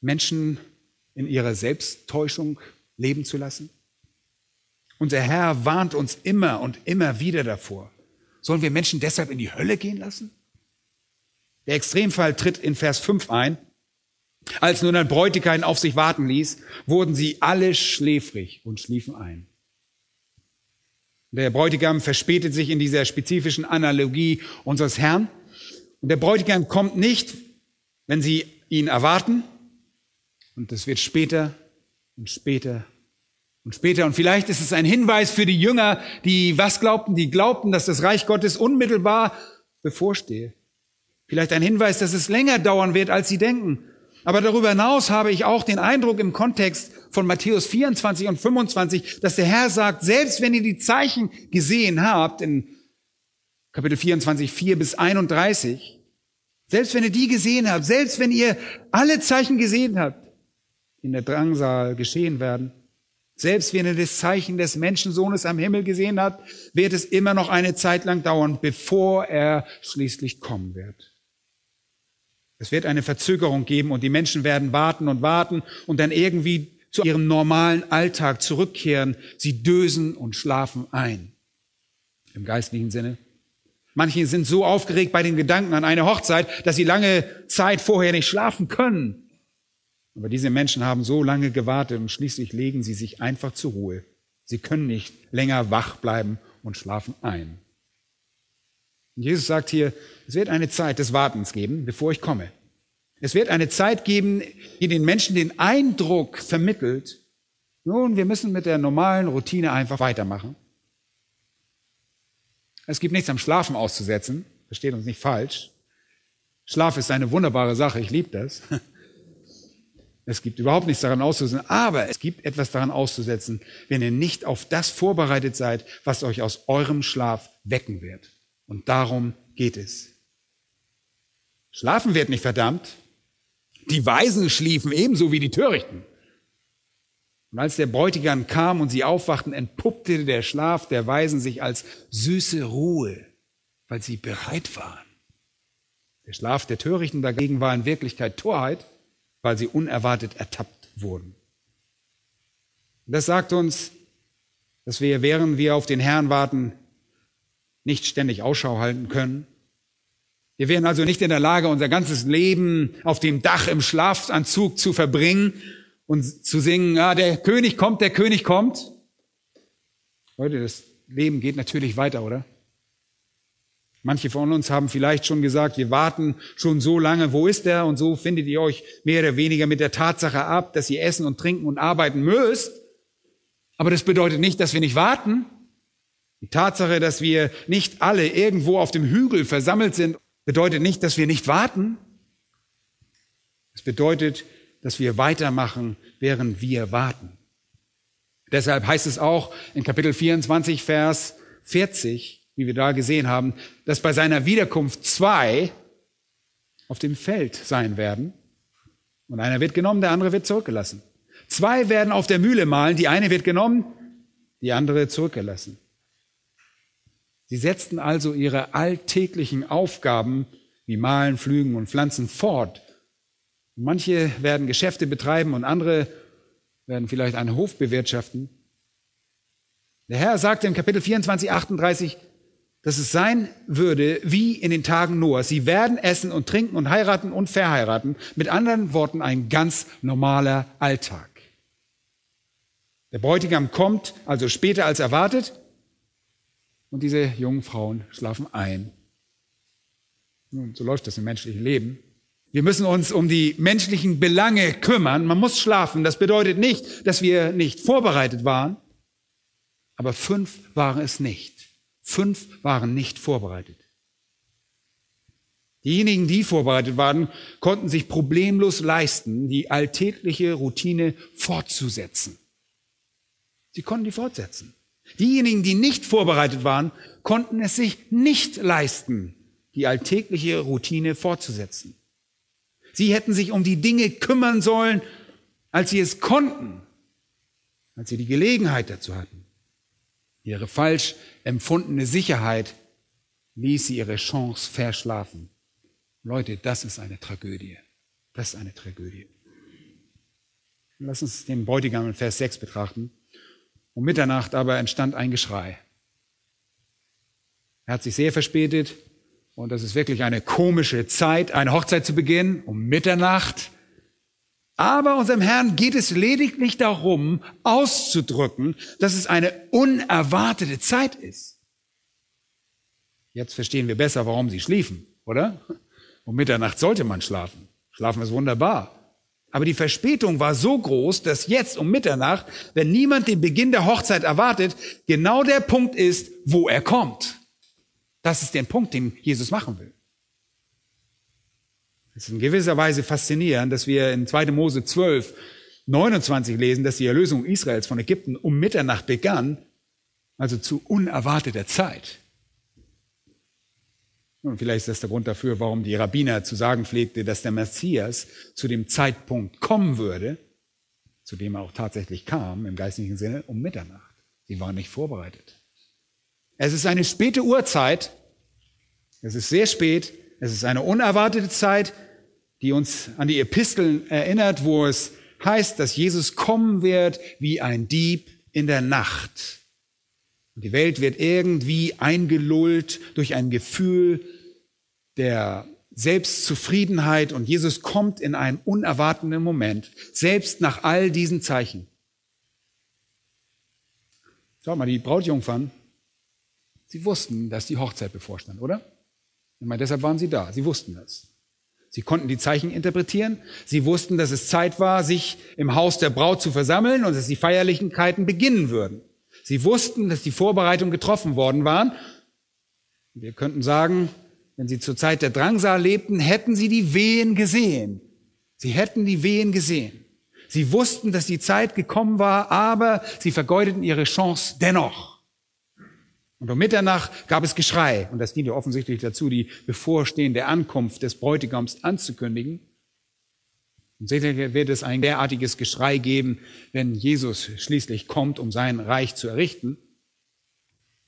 Menschen in ihrer Selbsttäuschung leben zu lassen? Unser Herr warnt uns immer und immer wieder davor. Sollen wir Menschen deshalb in die Hölle gehen lassen? Der Extremfall tritt in Vers 5 ein. Als nun ein Bräutigam auf sich warten ließ, wurden sie alle schläfrig und schliefen ein. Der Bräutigam verspätet sich in dieser spezifischen Analogie unseres Herrn. Und der Bräutigam kommt nicht, wenn sie ihn erwarten. Und das wird später und später und später, und vielleicht ist es ein Hinweis für die Jünger, die was glaubten, die glaubten, dass das Reich Gottes unmittelbar bevorstehe. Vielleicht ein Hinweis, dass es länger dauern wird, als sie denken. Aber darüber hinaus habe ich auch den Eindruck im Kontext von Matthäus 24 und 25, dass der Herr sagt, selbst wenn ihr die Zeichen gesehen habt, in Kapitel 24, 4 bis 31, selbst wenn ihr die gesehen habt, selbst wenn ihr alle Zeichen gesehen habt, die in der Drangsal geschehen werden, selbst wenn er das Zeichen des Menschensohnes am Himmel gesehen hat, wird es immer noch eine Zeit lang dauern, bevor er schließlich kommen wird. Es wird eine Verzögerung geben und die Menschen werden warten und warten und dann irgendwie zu ihrem normalen Alltag zurückkehren. Sie dösen und schlafen ein. Im geistlichen Sinne. Manche sind so aufgeregt bei den Gedanken an eine Hochzeit, dass sie lange Zeit vorher nicht schlafen können. Aber diese Menschen haben so lange gewartet und schließlich legen sie sich einfach zur Ruhe. Sie können nicht länger wach bleiben und schlafen ein. Und Jesus sagt hier, es wird eine Zeit des Wartens geben, bevor ich komme. Es wird eine Zeit geben, die den Menschen den Eindruck vermittelt, nun, wir müssen mit der normalen Routine einfach weitermachen. Es gibt nichts am Schlafen auszusetzen, versteht uns nicht falsch. Schlaf ist eine wunderbare Sache, ich liebe das. <laughs> Es gibt überhaupt nichts daran auszusetzen, aber es gibt etwas daran auszusetzen, wenn ihr nicht auf das vorbereitet seid, was euch aus eurem Schlaf wecken wird. Und darum geht es. Schlafen wird nicht verdammt. Die Weisen schliefen ebenso wie die Törichten. Und als der Bräutigam kam und sie aufwachten, entpuppte der Schlaf der Weisen sich als süße Ruhe, weil sie bereit waren. Der Schlaf der Törichten dagegen war in Wirklichkeit Torheit, weil sie unerwartet ertappt wurden. Und das sagt uns, dass wir, während wir auf den Herrn warten, nicht ständig Ausschau halten können. Wir wären also nicht in der Lage, unser ganzes Leben auf dem Dach im Schlafanzug zu verbringen und zu singen, ah, der König kommt, der König kommt. Leute, das Leben geht natürlich weiter, oder? Manche von uns haben vielleicht schon gesagt, wir warten schon so lange, wo ist er? Und so findet ihr euch mehr oder weniger mit der Tatsache ab, dass ihr essen und trinken und arbeiten müsst. Aber das bedeutet nicht, dass wir nicht warten. Die Tatsache, dass wir nicht alle irgendwo auf dem Hügel versammelt sind, bedeutet nicht, dass wir nicht warten. Es bedeutet, dass wir weitermachen, während wir warten. Deshalb heißt es auch in Kapitel 24, Vers 40, wie wir da gesehen haben, dass bei seiner Wiederkunft zwei auf dem Feld sein werden. Und einer wird genommen, der andere wird zurückgelassen. Zwei werden auf der Mühle malen, die eine wird genommen, die andere zurückgelassen. Sie setzten also ihre alltäglichen Aufgaben wie Malen, Pflügen und Pflanzen fort. Manche werden Geschäfte betreiben und andere werden vielleicht einen Hof bewirtschaften. Der Herr sagte im Kapitel 24, 38, dass es sein würde wie in den Tagen Noahs. Sie werden essen und trinken und heiraten und verheiraten. Mit anderen Worten, ein ganz normaler Alltag. Der Bräutigam kommt also später als erwartet und diese jungen Frauen schlafen ein. Nun, so läuft das im menschlichen Leben. Wir müssen uns um die menschlichen Belange kümmern. Man muss schlafen. Das bedeutet nicht, dass wir nicht vorbereitet waren. Aber fünf waren es nicht. Fünf waren nicht vorbereitet. Diejenigen, die vorbereitet waren, konnten sich problemlos leisten, die alltägliche Routine fortzusetzen. Sie konnten die fortsetzen. Diejenigen, die nicht vorbereitet waren, konnten es sich nicht leisten, die alltägliche Routine fortzusetzen. Sie hätten sich um die Dinge kümmern sollen, als sie es konnten, als sie die Gelegenheit dazu hatten. Ihre falsch empfundene Sicherheit ließ sie ihre Chance verschlafen. Leute, das ist eine Tragödie. Das ist eine Tragödie. Lass uns den Bräutigam in Vers 6 betrachten. Um Mitternacht aber entstand ein Geschrei. Er hat sich sehr verspätet und das ist wirklich eine komische Zeit, eine Hochzeit zu beginnen, um Mitternacht. Aber unserem Herrn geht es lediglich darum, auszudrücken, dass es eine unerwartete Zeit ist. Jetzt verstehen wir besser, warum sie schliefen, oder? Um Mitternacht sollte man schlafen. Schlafen ist wunderbar. Aber die Verspätung war so groß, dass jetzt um Mitternacht, wenn niemand den Beginn der Hochzeit erwartet, genau der Punkt ist, wo er kommt. Das ist der Punkt, den Jesus machen will. Es ist in gewisser Weise faszinierend, dass wir in 2. Mose 12, 29 lesen, dass die Erlösung Israels von Ägypten um Mitternacht begann, also zu unerwarteter Zeit. Und vielleicht ist das der Grund dafür, warum die Rabbiner zu sagen pflegte, dass der Messias zu dem Zeitpunkt kommen würde, zu dem er auch tatsächlich kam, im geistlichen Sinne, um Mitternacht. Sie waren nicht vorbereitet. Es ist eine späte Uhrzeit. Es ist sehr spät. Es ist eine unerwartete Zeit die uns an die Episteln erinnert, wo es heißt, dass Jesus kommen wird wie ein Dieb in der Nacht. Und die Welt wird irgendwie eingelullt durch ein Gefühl der Selbstzufriedenheit und Jesus kommt in einem unerwarteten Moment, selbst nach all diesen Zeichen. Schau mal, die Brautjungfern, sie wussten, dass die Hochzeit bevorstand, oder? Ich meine, deshalb waren sie da. Sie wussten das. Sie konnten die Zeichen interpretieren. Sie wussten, dass es Zeit war, sich im Haus der Braut zu versammeln und dass die Feierlichkeiten beginnen würden. Sie wussten, dass die Vorbereitungen getroffen worden waren. Wir könnten sagen, wenn sie zur Zeit der Drangsal lebten, hätten sie die Wehen gesehen. Sie hätten die Wehen gesehen. Sie wussten, dass die Zeit gekommen war, aber sie vergeudeten ihre Chance dennoch. Und um Mitternacht gab es Geschrei, und das diente offensichtlich dazu, die bevorstehende Ankunft des Bräutigams anzukündigen. Und sicher wird es ein derartiges Geschrei geben, wenn Jesus schließlich kommt, um sein Reich zu errichten.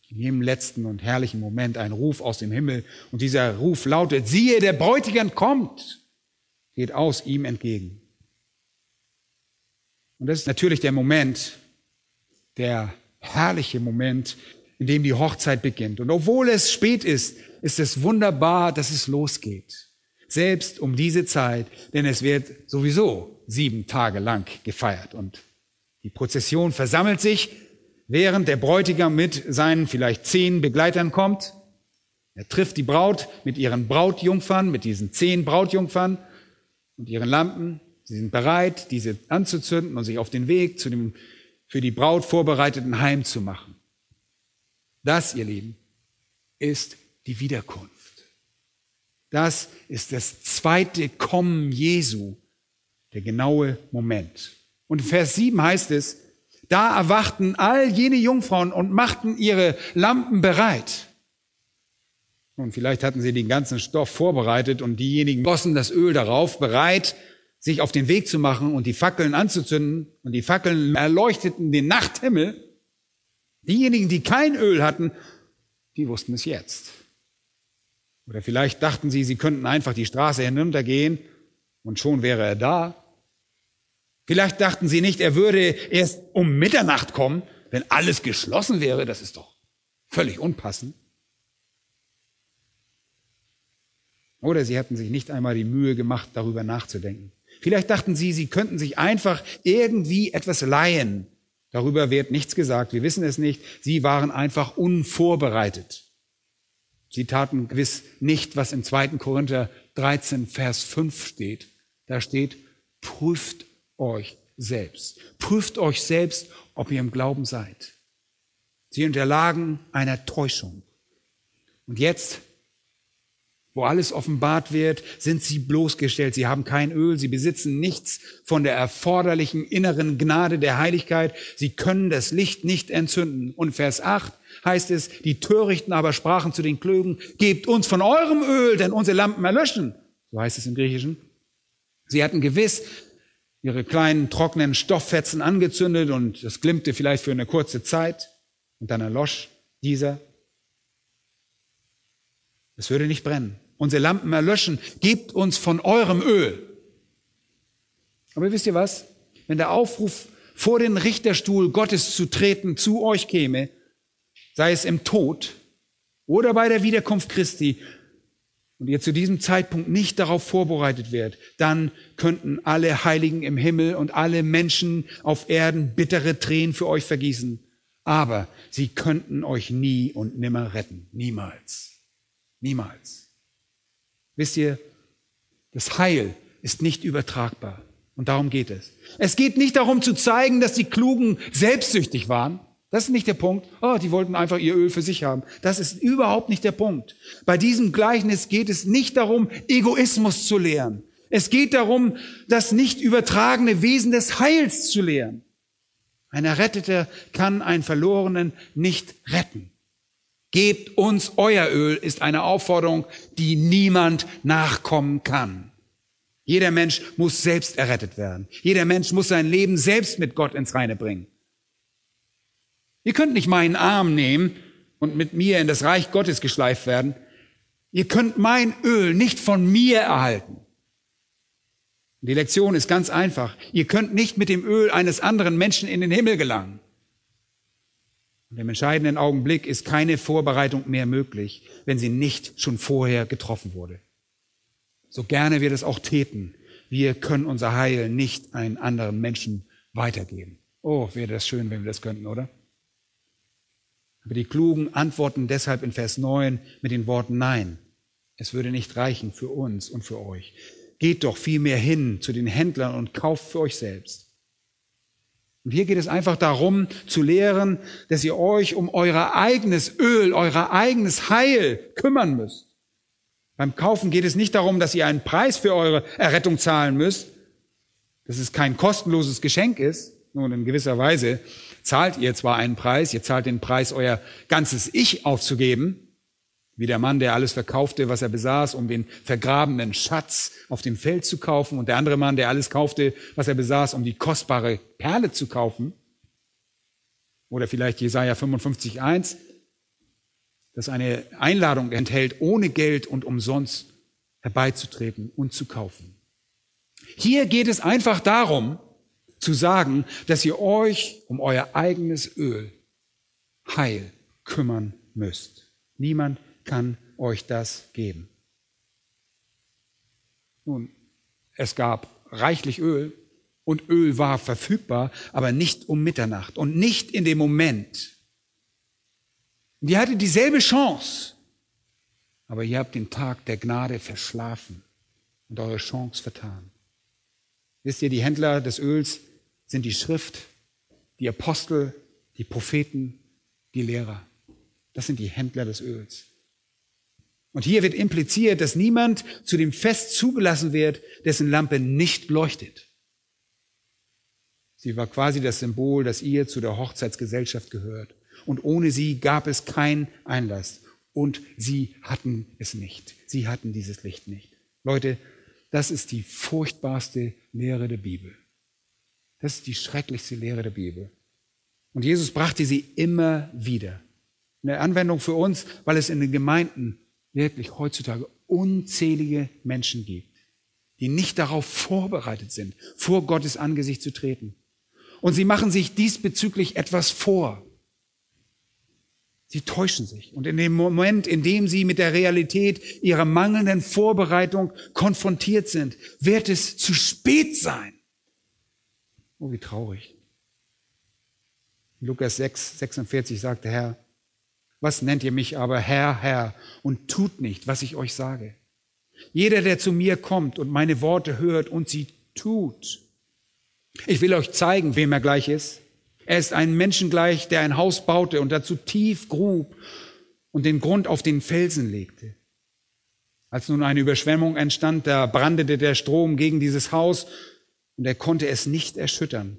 In jedem letzten und herrlichen Moment ein Ruf aus dem Himmel. Und dieser Ruf lautet, siehe, der Bräutigam kommt, geht aus ihm entgegen. Und das ist natürlich der Moment, der herrliche Moment, in dem die Hochzeit beginnt. Und obwohl es spät ist, ist es wunderbar, dass es losgeht. Selbst um diese Zeit, denn es wird sowieso sieben Tage lang gefeiert. Und die Prozession versammelt sich, während der Bräutigam mit seinen vielleicht zehn Begleitern kommt. Er trifft die Braut mit ihren Brautjungfern, mit diesen zehn Brautjungfern und ihren Lampen. Sie sind bereit, diese anzuzünden und sich auf den Weg zu dem für die Braut vorbereiteten Heim zu machen. Das, ihr Lieben, ist die Wiederkunft. Das ist das zweite Kommen Jesu, der genaue Moment. Und in Vers 7 heißt es, da erwachten all jene Jungfrauen und machten ihre Lampen bereit. Und vielleicht hatten sie den ganzen Stoff vorbereitet und diejenigen gossen das Öl darauf, bereit, sich auf den Weg zu machen und die Fackeln anzuzünden. Und die Fackeln erleuchteten den Nachthimmel. Diejenigen, die kein Öl hatten, die wussten es jetzt. Oder vielleicht dachten sie, sie könnten einfach die Straße hinuntergehen und schon wäre er da. Vielleicht dachten sie nicht, er würde erst um Mitternacht kommen, wenn alles geschlossen wäre. Das ist doch völlig unpassend. Oder sie hatten sich nicht einmal die Mühe gemacht, darüber nachzudenken. Vielleicht dachten sie, sie könnten sich einfach irgendwie etwas leihen. Darüber wird nichts gesagt. Wir wissen es nicht. Sie waren einfach unvorbereitet. Sie taten gewiss nicht, was im 2. Korinther 13, Vers 5 steht. Da steht, prüft euch selbst. Prüft euch selbst, ob ihr im Glauben seid. Sie unterlagen einer Täuschung. Und jetzt, wo alles offenbart wird, sind sie bloßgestellt. Sie haben kein Öl, sie besitzen nichts von der erforderlichen inneren Gnade der Heiligkeit. Sie können das Licht nicht entzünden. Und Vers 8, heißt es, die Törichten aber sprachen zu den Klögen, gebt uns von eurem Öl, denn unsere Lampen erlöschen. So heißt es im Griechischen. Sie hatten gewiss ihre kleinen trockenen Stofffetzen angezündet und das glimmte vielleicht für eine kurze Zeit und dann erlosch dieser. Es würde nicht brennen. Unsere Lampen erlöschen. Gebt uns von eurem Öl. Aber wisst ihr was? Wenn der Aufruf vor den Richterstuhl Gottes zu treten zu euch käme, sei es im Tod oder bei der Wiederkunft Christi, und ihr zu diesem Zeitpunkt nicht darauf vorbereitet werdet, dann könnten alle Heiligen im Himmel und alle Menschen auf Erden bittere Tränen für euch vergießen. Aber sie könnten euch nie und nimmer retten. Niemals. Niemals. Wisst ihr, das Heil ist nicht übertragbar. Und darum geht es. Es geht nicht darum zu zeigen, dass die Klugen selbstsüchtig waren. Das ist nicht der Punkt. Oh, die wollten einfach ihr Öl für sich haben. Das ist überhaupt nicht der Punkt. Bei diesem Gleichnis geht es nicht darum, Egoismus zu lehren. Es geht darum, das nicht übertragene Wesen des Heils zu lehren. Ein Erretteter kann einen Verlorenen nicht retten. Gebt uns euer Öl ist eine Aufforderung, die niemand nachkommen kann. Jeder Mensch muss selbst errettet werden. Jeder Mensch muss sein Leben selbst mit Gott ins Reine bringen. Ihr könnt nicht meinen Arm nehmen und mit mir in das Reich Gottes geschleift werden. Ihr könnt mein Öl nicht von mir erhalten. Die Lektion ist ganz einfach. Ihr könnt nicht mit dem Öl eines anderen Menschen in den Himmel gelangen. Und im entscheidenden Augenblick ist keine Vorbereitung mehr möglich, wenn sie nicht schon vorher getroffen wurde. So gerne wir das auch täten, wir können unser Heil nicht einen anderen Menschen weitergeben. Oh, wäre das schön, wenn wir das könnten, oder? Aber die Klugen antworten deshalb in Vers 9 mit den Worten Nein. Es würde nicht reichen für uns und für euch. Geht doch vielmehr hin zu den Händlern und kauft für euch selbst. Und hier geht es einfach darum zu lehren, dass ihr euch um euer eigenes Öl, euer eigenes Heil kümmern müsst. Beim Kaufen geht es nicht darum, dass ihr einen Preis für eure Errettung zahlen müsst, dass es kein kostenloses Geschenk ist, nun in gewisser Weise, zahlt ihr zwar einen Preis, ihr zahlt den Preis, euer ganzes Ich aufzugeben, Wie der Mann, der alles verkaufte, was er besaß, um den vergrabenen Schatz auf dem Feld zu kaufen. Und der andere Mann, der alles kaufte, was er besaß, um die kostbare Perle zu kaufen. Oder vielleicht Jesaja 55,1, das eine Einladung enthält, ohne Geld und umsonst herbeizutreten und zu kaufen. Hier geht es einfach darum, zu sagen, dass ihr euch um euer eigenes Öl, Heil, kümmern müsst. Niemand kann euch das geben. Nun, es gab reichlich Öl und Öl war verfügbar, aber nicht um Mitternacht und nicht in dem Moment. Und ihr hattet dieselbe Chance, aber ihr habt den Tag der Gnade verschlafen und eure Chance vertan. Wisst ihr, die Händler des Öls sind die Schrift, die Apostel, die Propheten, die Lehrer. Das sind die Händler des Öls. Und hier wird impliziert, dass niemand zu dem Fest zugelassen wird, dessen Lampe nicht leuchtet. Sie war quasi das Symbol, dass ihr zu der Hochzeitsgesellschaft gehört. Und ohne sie gab es keinen Einlass. Und sie hatten es nicht. Sie hatten dieses Licht nicht. Leute, das ist die furchtbarste Lehre der Bibel. Das ist die schrecklichste Lehre der Bibel. Und Jesus brachte sie immer wieder. Eine Anwendung für uns, weil es in den Gemeinden wirklich heutzutage unzählige Menschen gibt, die nicht darauf vorbereitet sind, vor Gottes Angesicht zu treten. Und sie machen sich diesbezüglich etwas vor. Sie täuschen sich. Und in dem Moment, in dem sie mit der Realität ihrer mangelnden Vorbereitung konfrontiert sind, wird es zu spät sein. Oh, wie traurig. Lukas 6, 46 sagt der Herr, was nennt ihr mich aber Herr, Herr und tut nicht, was ich euch sage? Jeder, der zu mir kommt und meine Worte hört und sie tut. Ich will euch zeigen, wem er gleich ist. Er ist ein Menschen gleich, der ein Haus baute und dazu tief grub und den Grund auf den Felsen legte. Als nun eine Überschwemmung entstand, da brandete der Strom gegen dieses Haus und er konnte es nicht erschüttern,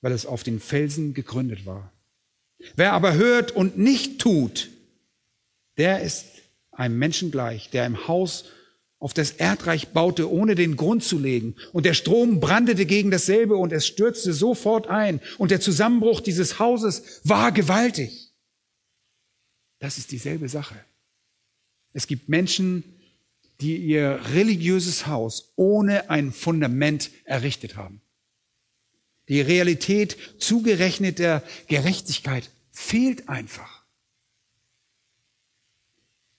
weil es auf den Felsen gegründet war. Wer aber hört und nicht tut, der ist einem Menschen gleich, der im Haus auf das Erdreich baute, ohne den Grund zu legen. Und der Strom brandete gegen dasselbe und es stürzte sofort ein. Und der Zusammenbruch dieses Hauses war gewaltig. Das ist dieselbe Sache. Es gibt Menschen, die ihr religiöses Haus ohne ein Fundament errichtet haben. Die Realität zugerechneter Gerechtigkeit fehlt einfach.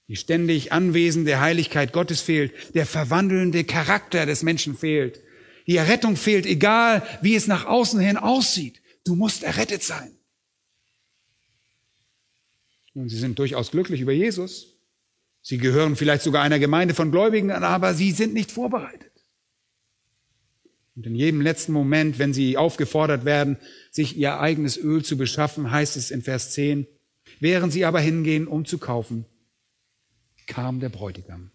Die ständig anwesende Heiligkeit Gottes fehlt. Der verwandelnde Charakter des Menschen fehlt. Die Errettung fehlt, egal wie es nach außen hin aussieht. Du musst errettet sein. Und sie sind durchaus glücklich über Jesus. Sie gehören vielleicht sogar einer Gemeinde von Gläubigen an, aber sie sind nicht vorbereitet. Und in jedem letzten Moment, wenn sie aufgefordert werden, sich ihr eigenes Öl zu beschaffen, heißt es in Vers 10, während sie aber hingehen, um zu kaufen, kam der Bräutigam.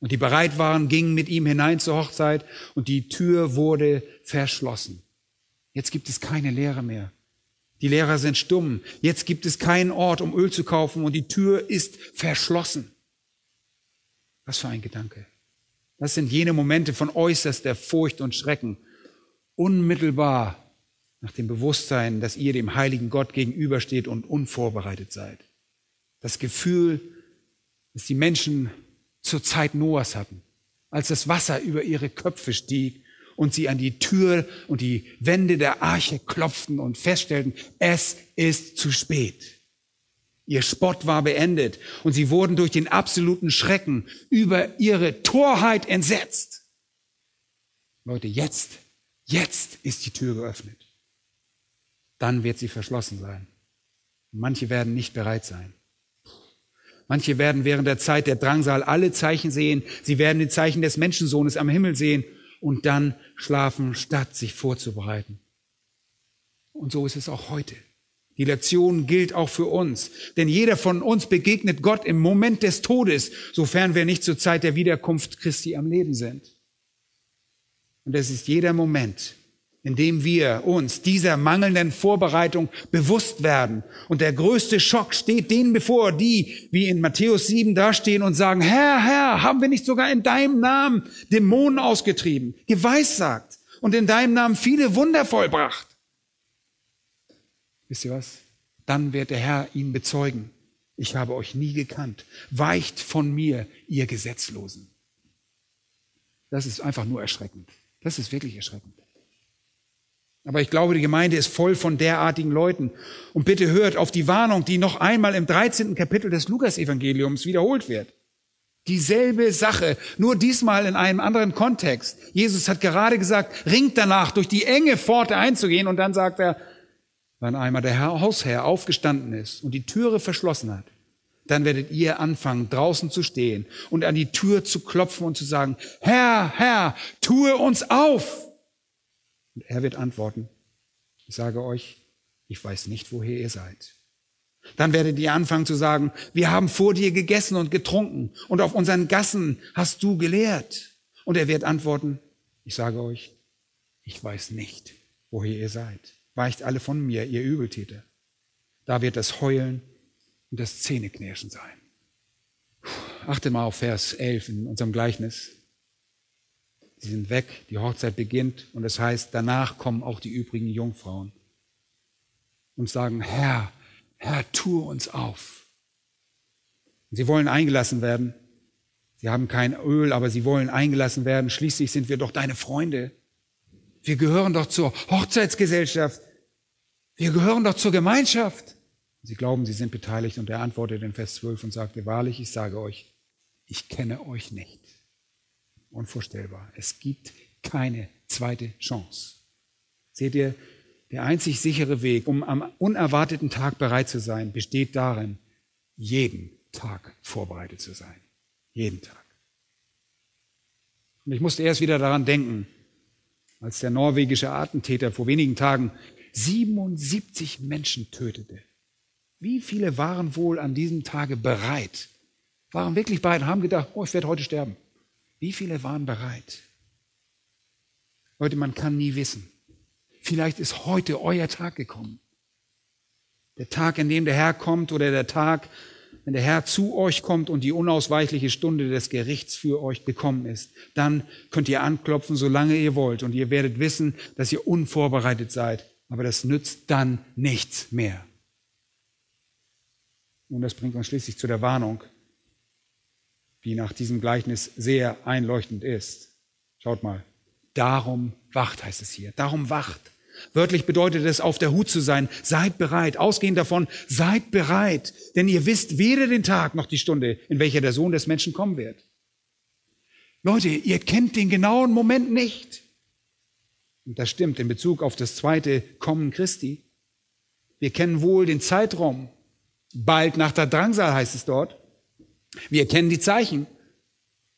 Und die bereit waren, gingen mit ihm hinein zur Hochzeit und die Tür wurde verschlossen. Jetzt gibt es keine Lehre mehr. Die Lehrer sind stumm. Jetzt gibt es keinen Ort, um Öl zu kaufen und die Tür ist verschlossen. Was für ein Gedanke. Das sind jene Momente von äußerster Furcht und Schrecken. Unmittelbar nach dem Bewusstsein, dass ihr dem heiligen Gott gegenübersteht und unvorbereitet seid. Das Gefühl, das die Menschen zur Zeit Noahs hatten, als das Wasser über ihre Köpfe stieg und sie an die Tür und die Wände der Arche klopften und feststellten, es ist zu spät. Ihr Spott war beendet und sie wurden durch den absoluten Schrecken über ihre Torheit entsetzt. Leute, jetzt, jetzt ist die Tür geöffnet. Dann wird sie verschlossen sein. Manche werden nicht bereit sein. Manche werden während der Zeit der Drangsal alle Zeichen sehen. Sie werden die Zeichen des Menschensohnes am Himmel sehen und dann schlafen, statt sich vorzubereiten. Und so ist es auch heute. Die Lektion gilt auch für uns. Denn jeder von uns begegnet Gott im Moment des Todes, sofern wir nicht zur Zeit der Wiederkunft Christi am Leben sind. Und es ist jeder Moment, indem wir uns dieser mangelnden Vorbereitung bewusst werden. Und der größte Schock steht denen bevor, die wie in Matthäus 7 dastehen und sagen, Herr, Herr, haben wir nicht sogar in deinem Namen Dämonen ausgetrieben, geweissagt und in deinem Namen viele Wunder vollbracht? Wisst ihr was? Dann wird der Herr ihn bezeugen. Ich habe euch nie gekannt. Weicht von mir, ihr Gesetzlosen. Das ist einfach nur erschreckend. Das ist wirklich erschreckend. Aber ich glaube, die Gemeinde ist voll von derartigen Leuten. Und bitte hört auf die Warnung, die noch einmal im 13. Kapitel des Lukas-Evangeliums wiederholt wird. Dieselbe Sache, nur diesmal in einem anderen Kontext. Jesus hat gerade gesagt, ringt danach, durch die enge Pforte einzugehen. Und dann sagt er, wenn einmal der Hausherr aufgestanden ist und die Türe verschlossen hat, dann werdet ihr anfangen, draußen zu stehen und an die Tür zu klopfen und zu sagen, Herr, Herr, tue uns auf. Und er wird antworten, ich sage euch, ich weiß nicht, woher ihr seid. Dann werdet ihr anfangen zu sagen, wir haben vor dir gegessen und getrunken und auf unseren Gassen hast du gelehrt. Und er wird antworten, ich sage euch, ich weiß nicht, woher ihr seid. Weicht alle von mir, ihr Übeltäter. Da wird das Heulen und das Zähneknirschen sein. Achte mal auf Vers 11 in unserem Gleichnis. Sie sind weg, die Hochzeit beginnt und es das heißt, danach kommen auch die übrigen Jungfrauen und sagen, Herr, Herr, tue uns auf. Sie wollen eingelassen werden. Sie haben kein Öl, aber sie wollen eingelassen werden. Schließlich sind wir doch deine Freunde. Wir gehören doch zur Hochzeitsgesellschaft. Wir gehören doch zur Gemeinschaft. Sie glauben, sie sind beteiligt und er antwortet in Vers 12 und sagte, wahrlich, ich sage euch, ich kenne euch nicht. Unvorstellbar. Es gibt keine zweite Chance. Seht ihr, der einzig sichere Weg, um am unerwarteten Tag bereit zu sein, besteht darin, jeden Tag vorbereitet zu sein. Jeden Tag. Und ich musste erst wieder daran denken, als der norwegische Attentäter vor wenigen Tagen 77 Menschen tötete. Wie viele waren wohl an diesem Tage bereit, waren wirklich bereit und haben gedacht, oh, ich werde heute sterben. Wie viele waren bereit? Leute, man kann nie wissen. Vielleicht ist heute euer Tag gekommen. Der Tag, in dem der Herr kommt oder der Tag, wenn der Herr zu euch kommt und die unausweichliche Stunde des Gerichts für euch gekommen ist, dann könnt ihr anklopfen, solange ihr wollt und ihr werdet wissen, dass ihr unvorbereitet seid. Aber das nützt dann nichts mehr. Und das bringt uns schließlich zu der Warnung die nach diesem Gleichnis sehr einleuchtend ist. Schaut mal. Darum wacht, heißt es hier. Darum wacht. Wörtlich bedeutet es, auf der Hut zu sein. Seid bereit. Ausgehend davon, seid bereit. Denn ihr wisst weder den Tag noch die Stunde, in welcher der Sohn des Menschen kommen wird. Leute, ihr kennt den genauen Moment nicht. Und das stimmt in Bezug auf das zweite Kommen Christi. Wir kennen wohl den Zeitraum. Bald nach der Drangsal heißt es dort. Wir kennen die Zeichen,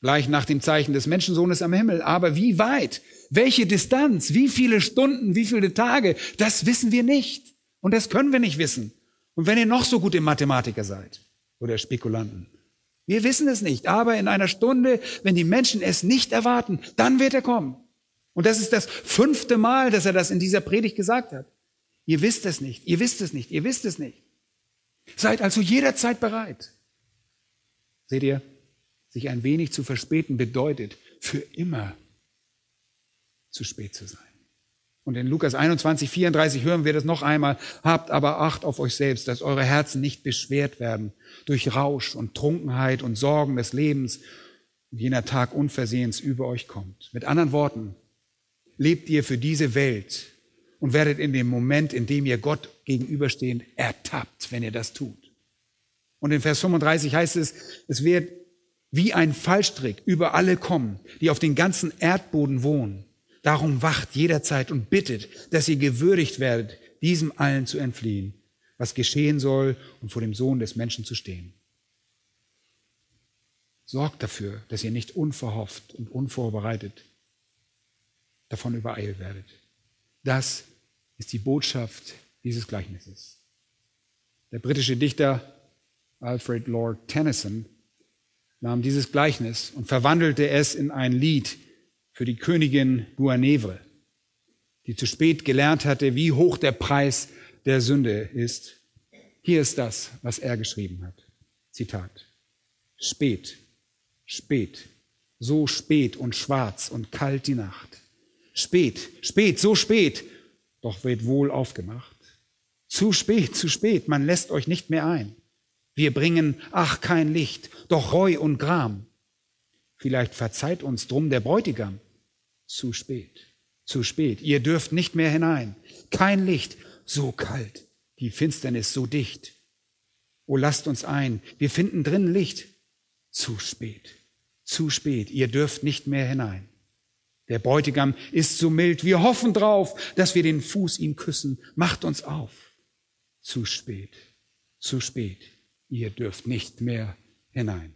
gleich nach dem Zeichen des Menschensohnes am Himmel. Aber wie weit, welche Distanz, wie viele Stunden, wie viele Tage, das wissen wir nicht. Und das können wir nicht wissen. Und wenn ihr noch so gut im Mathematiker seid oder Spekulanten, wir wissen es nicht. Aber in einer Stunde, wenn die Menschen es nicht erwarten, dann wird er kommen. Und das ist das fünfte Mal, dass er das in dieser Predigt gesagt hat. Ihr wisst es nicht, ihr wisst es nicht, ihr wisst es nicht. Seid also jederzeit bereit. Seht ihr, sich ein wenig zu verspäten bedeutet, für immer zu spät zu sein. Und in Lukas 21, 34 hören wir das noch einmal. Habt aber Acht auf euch selbst, dass eure Herzen nicht beschwert werden durch Rausch und Trunkenheit und Sorgen des Lebens und jener Tag unversehens über euch kommt. Mit anderen Worten, lebt ihr für diese Welt und werdet in dem Moment, in dem ihr Gott gegenüberstehend ertappt, wenn ihr das tut. Und in Vers 35 heißt es, es wird wie ein Fallstrick über alle kommen, die auf den ganzen Erdboden wohnen. Darum wacht jederzeit und bittet, dass ihr gewürdigt werdet, diesem allen zu entfliehen, was geschehen soll und vor dem Sohn des Menschen zu stehen. Sorgt dafür, dass ihr nicht unverhofft und unvorbereitet davon übereilt werdet. Das ist die Botschaft dieses Gleichnisses. Der britische Dichter Alfred Lord Tennyson, nahm dieses Gleichnis und verwandelte es in ein Lied für die Königin Guinevere. die zu spät gelernt hatte, wie hoch der Preis der Sünde ist. Hier ist das, was er geschrieben hat. Zitat. Spät, spät, so spät und schwarz und kalt die Nacht. Spät, spät, so spät, doch wird wohl aufgemacht. Zu spät, zu spät, man lässt euch nicht mehr ein. Wir bringen, ach, kein Licht, doch Reu und Gram. Vielleicht verzeiht uns drum der Bräutigam. Zu spät, zu spät, ihr dürft nicht mehr hinein. Kein Licht, so kalt, die Finsternis so dicht. O lasst uns ein, wir finden drin Licht. Zu spät, zu spät, ihr dürft nicht mehr hinein. Der Bräutigam ist so mild, wir hoffen drauf, dass wir den Fuß ihm küssen. Macht uns auf. Zu spät, zu spät, ihr dürft nicht mehr hinein.